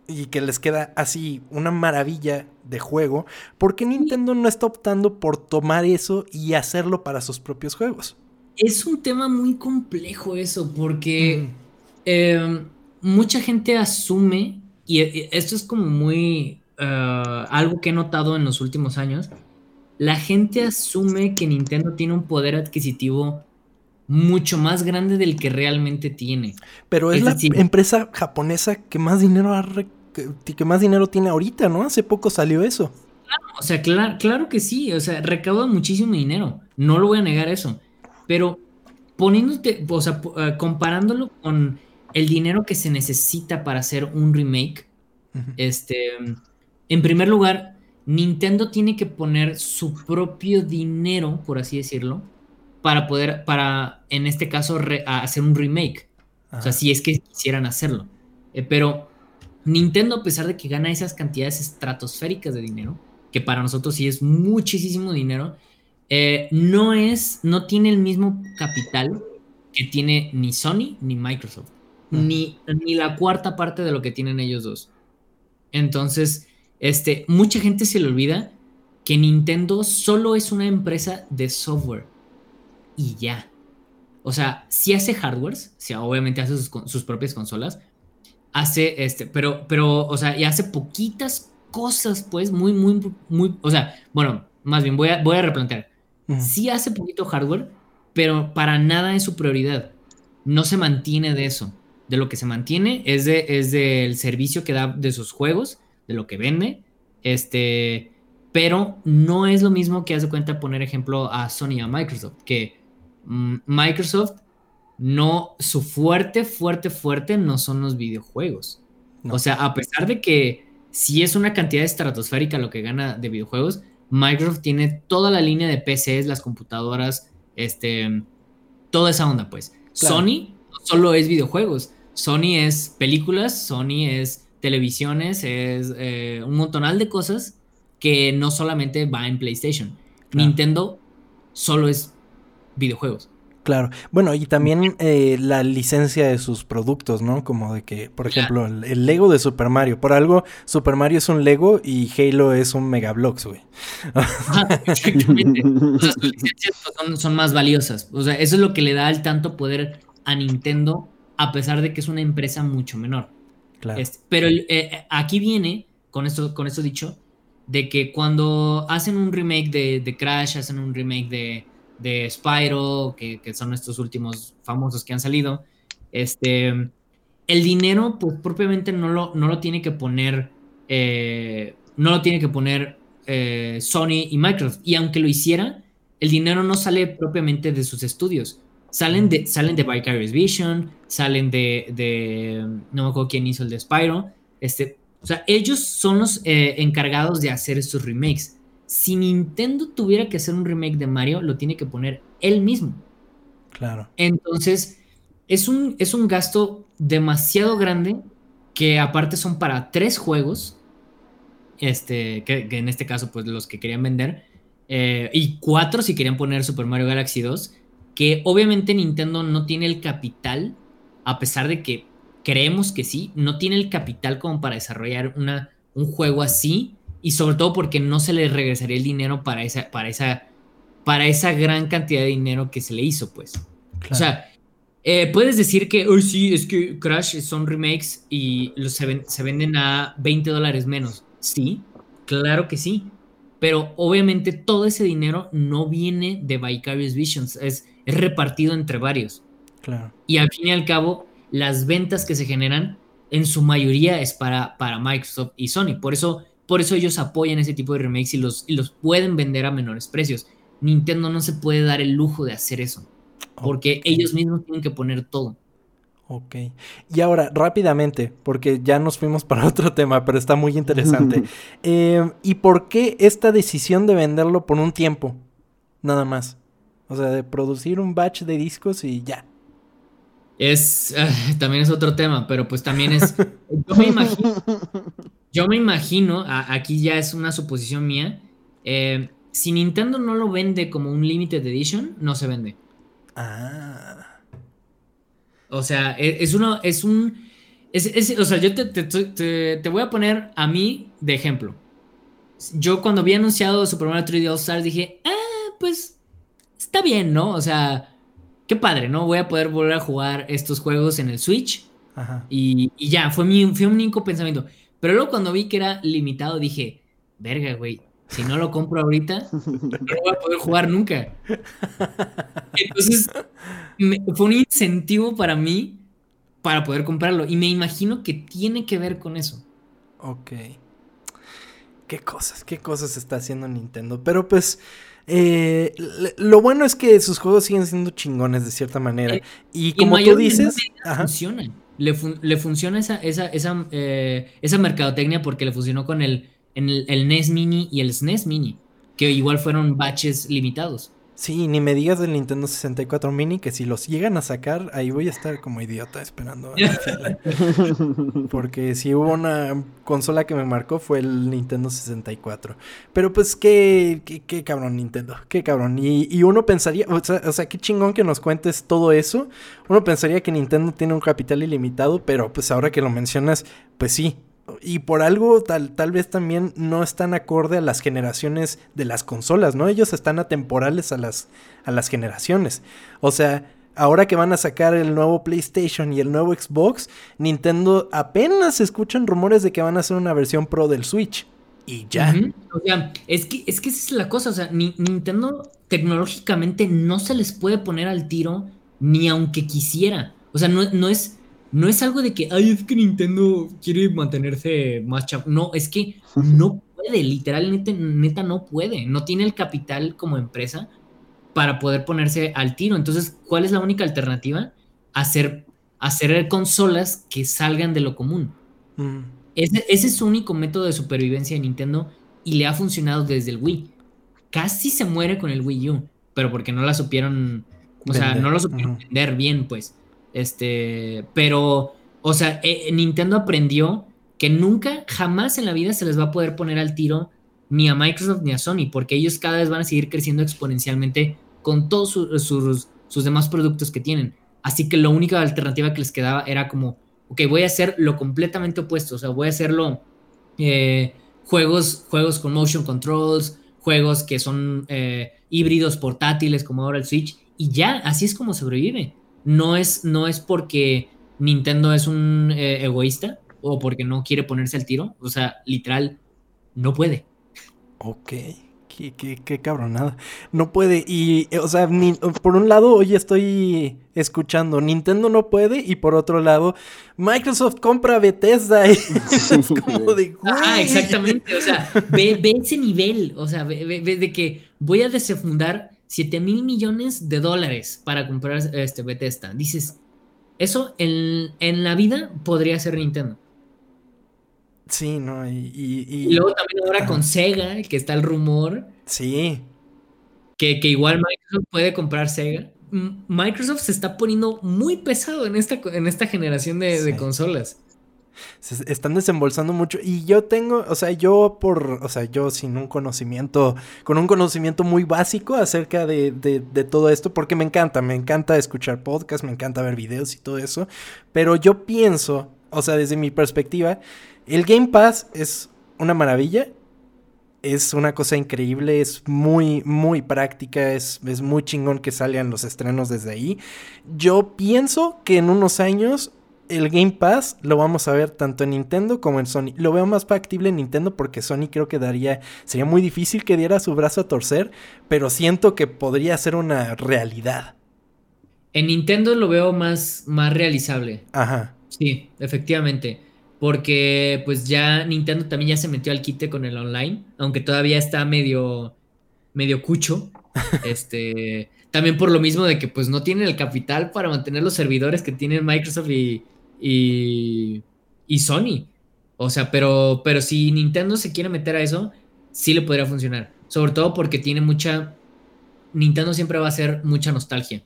S1: y que les queda así una maravilla de juego, ¿por qué Nintendo no está optando por tomar eso y hacerlo para sus propios juegos?
S3: Es un tema muy complejo eso, porque em, mucha gente asume, y esto es como muy eh, algo que he notado en los últimos años, la gente asume que Nintendo tiene un poder adquisitivo mucho más grande del que realmente tiene.
S1: Pero es, la empresa japonesa que más dinero que, más dinero tiene ahorita, ¿no? Hace poco salió eso.
S3: Claro, o sea, claro que sí, o sea, recauda muchísimo dinero, no lo voy a negar eso, pero poniéndote, o sea, eh, comparándolo con el dinero que se necesita para hacer un remake, este, en primer lugar, Nintendo tiene que poner su propio dinero, por así decirlo, para poder, para, en este caso, hacer un remake. O sea, si es que quisieran hacerlo. Eh, pero Nintendo, a pesar de que gana esas cantidades estratosféricas de dinero, que para nosotros sí es muchísimo dinero, eh, no es, no tiene el mismo capital que tiene ni Sony ni Microsoft, ni, ni la cuarta parte de lo que tienen ellos dos. Entonces, este, mucha gente se le olvida que Nintendo solo es una empresa de software y ya. O sea, sí hace hardware, sí, obviamente hace sus, propias consolas, hace este, pero, pero, o sea, y hace poquitas cosas, pues, muy, muy, muy, o sea, bueno, más bien voy a, voy a replantear. Sí hace poquito hardware, pero para nada es su prioridad. No se mantiene de eso. De lo que se mantiene es, de, es del servicio que da de sus juegos de lo que vende, este, pero no es lo mismo que hace cuenta poner ejemplo a Sony y a Microsoft, que mm, Microsoft no, su fuerte, fuerte, fuerte no son los videojuegos. O sea, a pesar de que si es una cantidad estratosférica lo que gana de videojuegos, Microsoft tiene toda la línea de PCs, las computadoras, este, toda esa onda, pues. Sony solo es videojuegos. Sony es películas, Sony es televisiones, es eh, un montonal de cosas que no solamente va en PlayStation. Nintendo solo es videojuegos.
S1: Claro. Bueno, y también eh, la licencia de sus productos, ¿no? Como de que, por ejemplo, el, Lego de Super Mario. Por algo, Super Mario es un Lego y Halo es un Megablox, güey.
S3: exactamente. sus licencias pues, son, más valiosas. O sea, eso es lo que le da el tanto poder a Nintendo, a pesar de que es una empresa mucho menor. Claro. Este, pero eh, aquí viene, con esto, con esto dicho, de que cuando hacen un remake de Crash, hacen un remake de de Spyro, que, son estos últimos famosos que han salido, este, el dinero, pues propiamente no lo, no lo tiene que poner, eh, no lo tiene que poner eh, Sony y Microsoft. Y aunque lo hiciera, el dinero no sale propiamente de sus estudios. Salen de, salen de Vicarious Vision, salen de, no me acuerdo quién hizo el de Spyro. Este, o sea, ellos son los eh, encargados de hacer estos remakes si Nintendo tuviera que hacer un remake de Mario, lo tiene que poner él mismo.
S1: Claro.
S3: Entonces, es un, es un gasto demasiado grande que aparte son para tres juegos, este, que, en este caso, pues los que querían vender, eh, y cuatro si querían poner Super Mario Galaxy 2, que obviamente Nintendo no tiene el capital, a pesar de que creemos que sí, no tiene el capital como para desarrollar una, un juego así y sobre todo porque no se le regresaría el dinero para esa, para esa, para esa gran cantidad de dinero que se le hizo, pues. O sea, eh, puedes decir que, hoy sí, es que Crash son remakes y los se, venden a 20 dólares menos. Sí, claro que sí. Pero obviamente todo ese dinero no viene de Vicarious Visions, es, es repartido entre varios.
S1: Claro.
S3: Y al fin y al cabo, las ventas que se generan en su mayoría es para, para Microsoft y Sony. Por eso por eso ellos apoyan ese tipo de remakes y los, y los pueden vender a menores precios. Nintendo no se puede dar el lujo de hacer eso. Porque ellos mismos tienen que poner todo.
S1: Ok. Y ahora, rápidamente, porque ya nos fuimos para otro tema, pero está muy interesante. Eh, ¿Y por qué esta decisión de venderlo por un tiempo? Nada más. O sea, de producir un batch de discos y ya.
S3: Es. Ah, también es otro tema, pero pues también es. Yo me imagino. Yo me imagino, aquí ya es una suposición mía, eh, si Nintendo no lo vende como un limited edition, no se vende.
S1: Ah.
S3: O sea, e, es, uno, es un... o sea, yo te, voy a poner a mí de ejemplo. Yo cuando vi anunciado Super Mario 3D All Stars dije, ah, pues está bien, ¿no? O sea, qué padre, ¿no? Voy a poder volver a jugar estos juegos en el Switch. Ajá. Y, ya, fue, mi, fue un único pensamiento. Pero luego cuando vi que era limitado dije, verga, güey, si no lo compro ahorita, no voy a poder jugar nunca. Entonces, fue un incentivo para mí para poder comprarlo. Y me imagino que tiene que ver con eso.
S1: Ok. Qué cosas, qué cosas está haciendo Nintendo. Pero pues, eh, lo bueno es que sus juegos siguen siendo chingones de cierta manera. Eh, y como tú dices,
S3: funcionan le, funciona esa, esa, esa, eh, esa mercadotecnia porque le funcionó con el, el, el NES Mini y el SNES Mini, que igual fueron batches limitados.
S1: Sí, ni me digas del Nintendo 64 Mini que si los llegan a sacar, ahí voy a estar como idiota esperando. Porque si hubo una consola que me marcó fue el Nintendo 64. Pero pues qué, qué, cabrón Nintendo, qué cabrón. Y, y uno pensaría, o sea, o sea, qué chingón que nos cuentes todo eso. Uno pensaría que Nintendo tiene un capital ilimitado, pero pues ahora que lo mencionas, pues sí, y por algo tal, tal vez también no están acorde a las generaciones de las consolas, ¿no? Ellos están atemporales a las, a las generaciones. O sea, ahora que van a sacar el nuevo PlayStation y el nuevo Xbox, Nintendo apenas escuchan rumores de que van a hacer una versión Pro del Switch. Y ya.
S3: O sea, es que, es que esa es la cosa. O sea, Nintendo tecnológicamente no se les puede poner al tiro ni aunque quisiera. O sea, no, no es no es algo de que, ay, es que Nintendo quiere mantenerse más chavo. No, es que no puede, literalmente, neta, no puede. No tiene el capital como empresa para poder ponerse al tiro. Entonces, ¿cuál es la única alternativa? Hacer, hacer consolas que salgan de lo común. Mm. Ese, es su único método de supervivencia de Nintendo y le ha funcionado desde el Wii. Casi se muere con el Wii U, pero porque no la supieron, o sea, no lo supieron vender bien, pues. Este, pero, o sea, eh, Nintendo aprendió que nunca, jamás en la vida se les va a poder poner al tiro ni a Microsoft ni a Sony, porque ellos cada vez van a seguir creciendo exponencialmente con todos sus, sus demás productos que tienen. Así que la única alternativa que les quedaba era como, ok, voy a hacer lo completamente opuesto, o sea, voy a hacerlo eh, juegos, juegos con motion controls, juegos que son eh, híbridos portátiles como ahora el Switch, y ya, así es como sobrevive. No es, no es porque Nintendo es un eh, egoísta o porque no quiere ponerse al tiro, o sea, literal, no puede.
S1: Ok. Qué, qué, qué, cabronada. No puede. Y, o sea, por un lado, hoy estoy escuchando, Nintendo no puede. Y por otro lado, Microsoft compra Bethesda. es
S3: como de. Ah, exactamente. O sea, ve, ese nivel. O sea, ve, de que voy a desfundar 7 mil millones de dólares para comprar este Bethesda. Dices, eso en, en la vida podría ser Nintendo.
S1: Sí, ¿no? Y,
S3: y, luego también ahora con Sega, que está el rumor.
S1: Sí.
S3: Que, igual Microsoft puede comprar Sega. Microsoft se está poniendo muy pesado en esta, en esta generación de, consolas.
S1: Están desembolsando mucho. Y yo tengo, o sea, yo por, o sea, yo sin un conocimiento, con un conocimiento muy básico acerca de, de, de todo esto, porque me encanta, me encanta escuchar podcasts, me encanta ver videos y todo eso. Pero yo pienso, o sea, desde mi perspectiva, el Game Pass es una maravilla. Es una cosa increíble, es muy, muy práctica, es, es muy chingón que salgan los estrenos desde ahí. Yo pienso que en unos años el Game Pass lo vamos a ver tanto en Nintendo como en Sony. Lo veo más factible en Nintendo porque Sony creo que daría, sería muy difícil que diera su brazo a torcer, pero siento que podría ser una realidad.
S3: En Nintendo lo veo más, más realizable.
S1: Ajá.
S3: Sí, efectivamente porque pues ya Nintendo también ya se metió al quite con el online, aunque todavía está medio, medio cucho. este, también por lo mismo de que pues no tienen el capital para mantener los servidores que tienen Microsoft y, y, Sony. O sea, pero, pero si Nintendo se quiere meter a eso, sí le podría funcionar. Sobre todo porque tiene mucha... Nintendo siempre va a ser mucha nostalgia.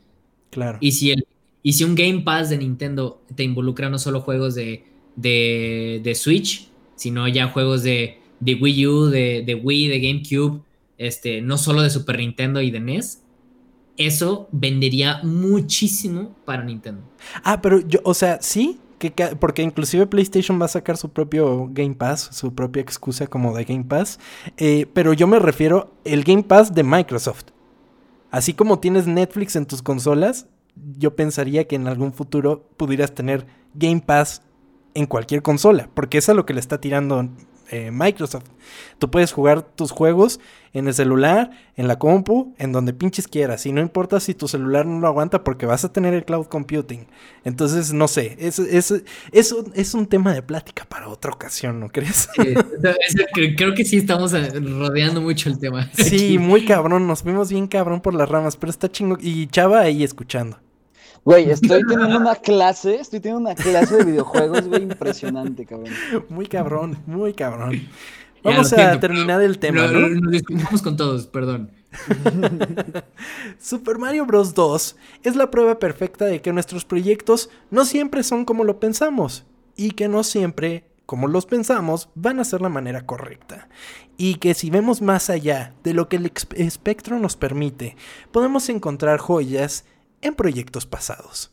S1: Claro.
S3: Y si, el, y si un Game Pass de Nintendo te involucra no solo juegos de de, Switch, sino ya juegos de, de Wii U, de, Wii, de GameCube, este, no solo de Super Nintendo y de NES. Eso vendería muchísimo para Nintendo.
S1: Ah, pero yo, o sea, sí, que, porque inclusive PlayStation va a sacar su propio Game Pass, su propia excusa como de Game Pass. Eh, pero yo me refiero el Game Pass de Microsoft. Así como tienes Netflix en tus consolas, yo pensaría que en algún futuro pudieras tener Game Pass en cualquier consola, porque es lo que le está tirando eh, Microsoft. Tú puedes jugar tus juegos en el celular, en la compu, en donde pinches quieras. Y no importa si tu celular no lo aguanta porque vas a tener el cloud computing. Entonces, no sé, eso es, es, un tema de plática para otra ocasión, ¿no crees?
S3: creo que sí estamos eh, rodeando mucho el tema.
S1: Sí, muy cabrón, nos vemos bien cabrón por las ramas, pero está chingo. Y Chava ahí escuchando.
S2: Güey, estoy teniendo una clase, estoy teniendo una clase de videojuegos, güey, impresionante, cabrón.
S1: Muy cabrón, muy cabrón. Vamos a terminar el tema, ¿no?
S3: Nos disculpamos con todos, perdón.
S1: Super Mario Bros. 2 es la prueba perfecta de que nuestros proyectos no siempre son como lo pensamos y que no siempre, como los pensamos, van a ser la manera correcta. Y que si vemos más allá de lo que el espectro nos permite, podemos encontrar joyas en proyectos pasados.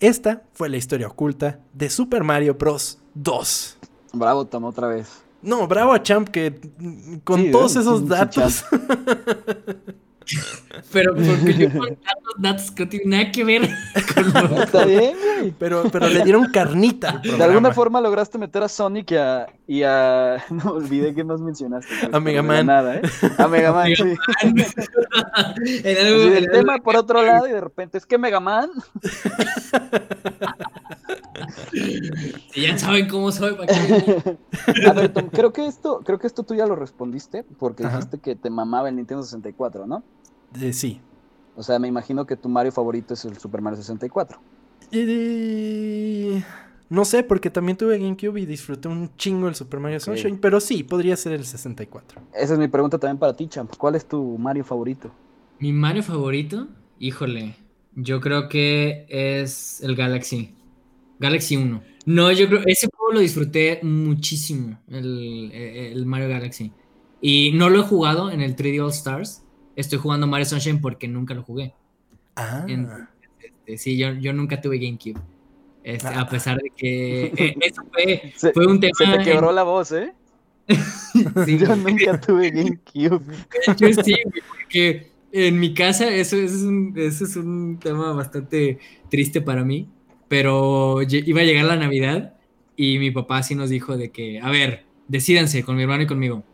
S1: Esta fue la historia oculta de Super Mario Bros. 2.
S2: Bravo, Tom, otra vez.
S1: No, bravo a Champ que con todos esos datos.
S3: Pero porque yo con tantos datos que no tienen nada que ver
S2: con Está bien, güey.
S1: Pero, pero le dieron carnita.
S2: De alguna forma lograste meter a Sonic y a. Y a... No olvidé que más mencionaste.
S1: A Mega Man.
S2: Nada, ¿eh? A Mega Man, sí. el tema por otro lado y de repente es que Mega Man.
S3: Si ya saben cómo soy.
S2: A ver, Tom, creo que esto, creo que esto tú ya lo respondiste porque dijiste que te mamaba el Nintendo 64, ¿no?
S1: Eh, sí.
S2: O sea, me imagino que tu Mario favorito es el Super Mario 64.
S1: No sé, porque también tuve GameCube y disfruté un chingo el Super Mario Sunshine, pero sí, podría ser el 64.
S2: Esa es mi pregunta también para ti, Champ. ¿Cuál es tu Mario favorito?
S3: Mi Mario favorito, híjole, yo creo que es el Galaxy. Galaxy 1. No, yo creo, ese juego lo disfruté muchísimo, el, el Mario Galaxy. Y no lo he jugado en el 3D All Stars, estoy jugando Mario Sunshine porque nunca lo jugué.
S1: Ah.
S3: Este, sí, yo, yo nunca tuve GameCube. Este,
S1: Ah.
S3: A pesar de que eh, eso fue,
S2: Se,
S3: fue un tema.
S2: se te
S3: en-
S2: quebró la voz, ¿eh?
S3: sí,
S2: Yo nunca tuve GameCube.
S3: Yo sí, porque en mi casa eso, eso es un, eso es un tema bastante triste para mí, pero iba a llegar la Navidad y mi papá sí nos dijo de que, a ver, decídanse con mi hermano y conmigo,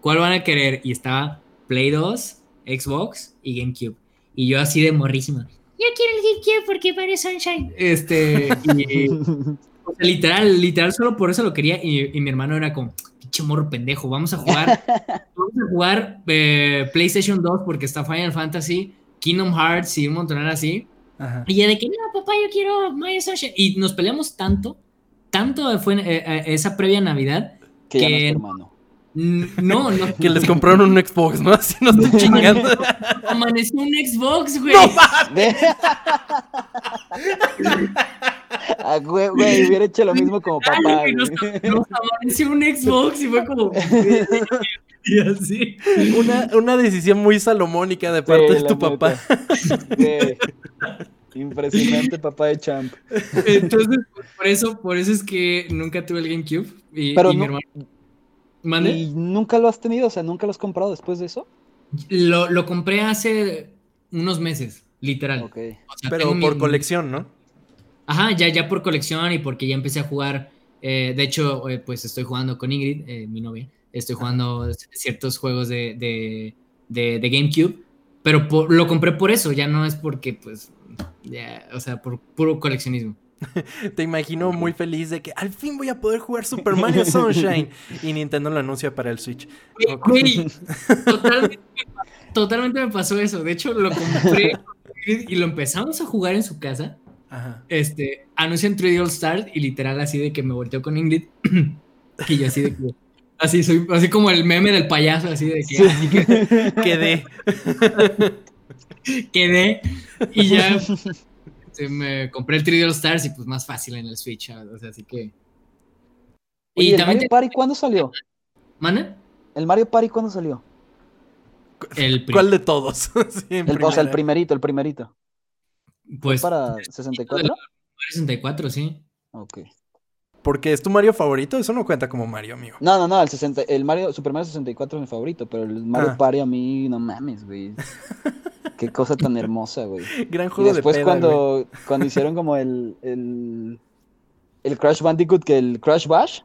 S3: ¿cuál van a querer? Y estaba Play 2, Xbox y GameCube. Y yo así de morrísima. Yo quiero el GameCube porque parece Sunshine. Este, y, o sea, literal, literal, solo por eso lo quería. Y, y mi hermano era como, pinche morro pendejo, vamos a jugar, vamos a jugar eh, PlayStation 2 porque está Final Fantasy, Kingdom Hearts y un montón así.
S1: Ajá.
S3: Y ya de que, no, papá, yo quiero Mario Sunshine. Y nos peleamos tanto, tanto fue eh, eh, esa previa Navidad.
S2: Que ya no es
S3: Que-
S2: tu hermano.
S3: No, no.
S1: Que les compraron un Xbox, ¿no? Así no estoy chingando.
S3: Amaneció un Xbox, güey.
S2: Ah, güey, güey, hubiera hecho lo mismo como papá,
S3: Ay,
S2: güey.
S3: nos, nos amaneció un Xbox y fue como. y así.
S1: Una, una decisión muy salomónica de parte
S2: Sí,
S1: de tu papá.
S2: Güey. Impresionante papá de champ.
S3: Entonces, por eso, por eso es que nunca tuve el GameCube. Y,
S2: Pero
S3: y mi
S2: no-
S3: hermano.
S2: ¿Y nunca lo has tenido? O sea, ¿nunca lo has comprado después de eso?
S3: Lo, lo compré hace unos meses, literal.
S2: Ok.
S3: O sea,
S1: Pero
S3: mi-
S1: por colección, ¿no?
S3: Ajá, ya, ya por colección y porque ya empecé a jugar. eh, de hecho, eh, pues estoy jugando con Ingrid, eh, mi novia. Estoy jugando ciertos juegos de, de, de- de GameCube. Pero por- lo compré por eso, ya no es porque, pues, ya, o sea, por puro coleccionismo.
S1: Te imagino muy feliz de que al fin voy a poder jugar Super Mario Sunshine. Y Nintendo lo anuncia para el Switch.
S3: Totalmente, me pa- totalmente me pasó eso. De hecho, lo compré y lo empezamos a jugar en su casa.
S1: Ajá.
S3: este, anuncian 3D All Stars y literal así de que me volteó con Ingrid y yo así de que, así soy, así como el meme del payaso, así de que así que
S1: Quedé.
S3: quedé y ya este, me compré el 3D All Stars y pues más fácil en el Switch, o sea, así que...
S2: Oye,
S3: Y
S2: ¿el
S3: también
S2: Mario Party cuándo salió?
S3: ¿Mana?
S2: ¿El Mario Party cuándo salió?
S3: El
S1: ¿Cuál de todos? Sí,
S2: El, o sea, el primerito, el primerito.
S3: pues
S2: ¿Para
S3: Mario
S2: 64?
S3: 64, sí.
S2: Ok.
S1: Porque es tu Mario favorito, eso no cuenta como Mario, amigo.
S2: No, no, no, el, 60, el Mario, Super Mario 64 es mi favorito, pero el Mario
S1: Ah.
S2: Party a mí, no mames, güey. Qué cosa tan hermosa, güey.
S1: Gran
S2: Y
S1: juego
S2: después
S1: de peda, güey.
S2: cuando, cuando hicieron como el, el, el Crash Bandicoot, que el Crash Bash,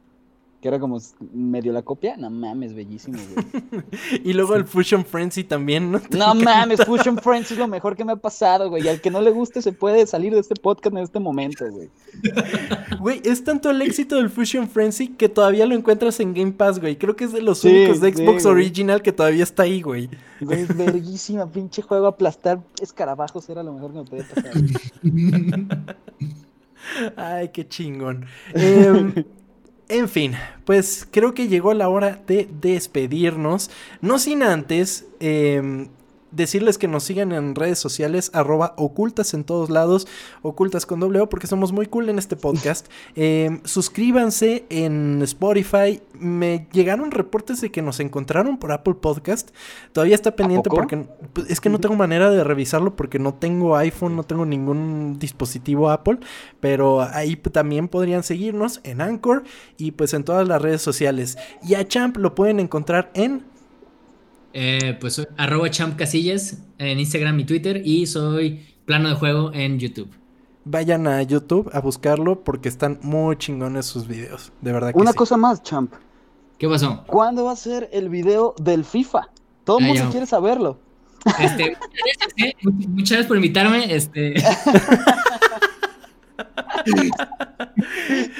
S2: que era como medio la copia, no mames, bellísimo, güey.
S1: Y luego el Fusion Frenzy también, ¿no?
S2: No mames, Fusion Friends es lo mejor que me ha pasado, güey. Y al que no le guste se puede salir de este podcast en este momento, güey.
S1: Güey, es tanto el éxito del Fusion Frenzy que todavía lo encuentras en Game Pass, güey. Creo que es de los
S2: Sí,
S1: únicos de Xbox. Original que todavía está ahí, güey.
S2: Güey, verguísima, pinche juego, aplastar escarabajos era lo mejor que me podía pasar.
S1: Ay, qué chingón. Em, en fin, pues creo que llegó la hora de despedirnos. No sin antes em, decirles que nos sigan en redes sociales, arroba ocultas en todos lados, ocultas con doble O, porque somos muy cool en este podcast. Em, suscríbanse en Spotify. Me llegaron reportes de que nos encontraron por Apple Podcast. Todavía está pendiente porque pues, es que no tengo manera de revisarlo porque no tengo iPhone, no tengo ningún dispositivo Apple. Pero ahí también podrían seguirnos en Anchor y pues en todas las redes sociales. Y a Champ lo pueden encontrar en...
S3: Eh, pues soy arroba champ casillas en Instagram y Twitter y soy plano de juego en YouTube.
S1: Vayan a YouTube a buscarlo porque están muy chingones sus videos. De verdad que
S2: Una
S1: sí.
S2: cosa más, champ.
S3: ¿Qué pasó?
S2: ¿Cuándo va a ser el video del FIFA? Todo el mundo quiere saberlo.
S3: Este, muchas gracias, ¿eh? Much- Muchas gracias por invitarme. Este,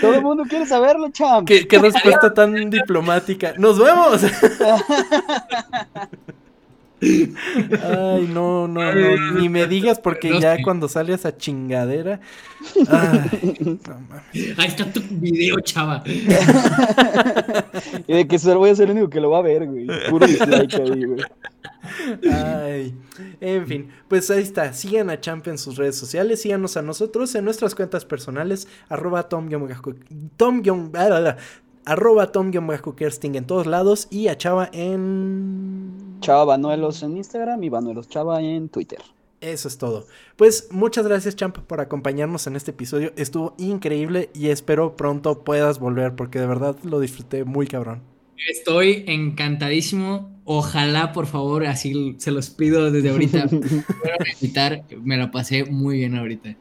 S2: Todo el mundo quiere saberlo, champ.
S1: ¿Qué, qué respuesta tan diplomática. ¡Nos vemos! Ay, no, no, no. Ni me digas porque ya cuando sale esa chingadera. Ay, no mames.
S3: ahí está tu video, chava.
S2: Y de que solo voy a ser el único que lo va a ver, güey. Puro dislike ahí, güey.
S1: Ay, en fin, pues ahí está. Sigan a Champ en sus redes sociales, síganos a nosotros en nuestras cuentas personales, arroba tom tom arroba tom kersting en todos lados y a Chava en...
S2: Chava Banuelos en Instagram y Banuelos Chava en Twitter.
S1: Eso es todo. Pues muchas gracias, Champ, por acompañarnos en este episodio. Estuvo increíble y espero pronto puedas volver porque de verdad lo disfruté muy cabrón.
S3: Estoy encantadísimo. Ojalá, por favor, así se los pido desde ahorita. invitar. Me lo pasé muy bien ahorita.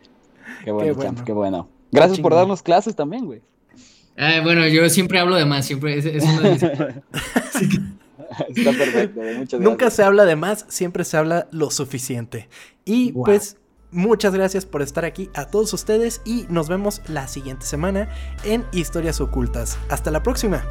S2: Qué bueno, qué bueno. Champ, qué bueno. Gracias por darnos clases también, güey.
S3: Bueno, yo siempre hablo de más, siempre es, Está
S1: perfecto, muchas gracias. Nunca se habla de más, siempre se habla lo suficiente. Y pues muchas gracias por estar aquí a todos ustedes y nos vemos la siguiente semana en Historias Ocultas. Hasta la próxima.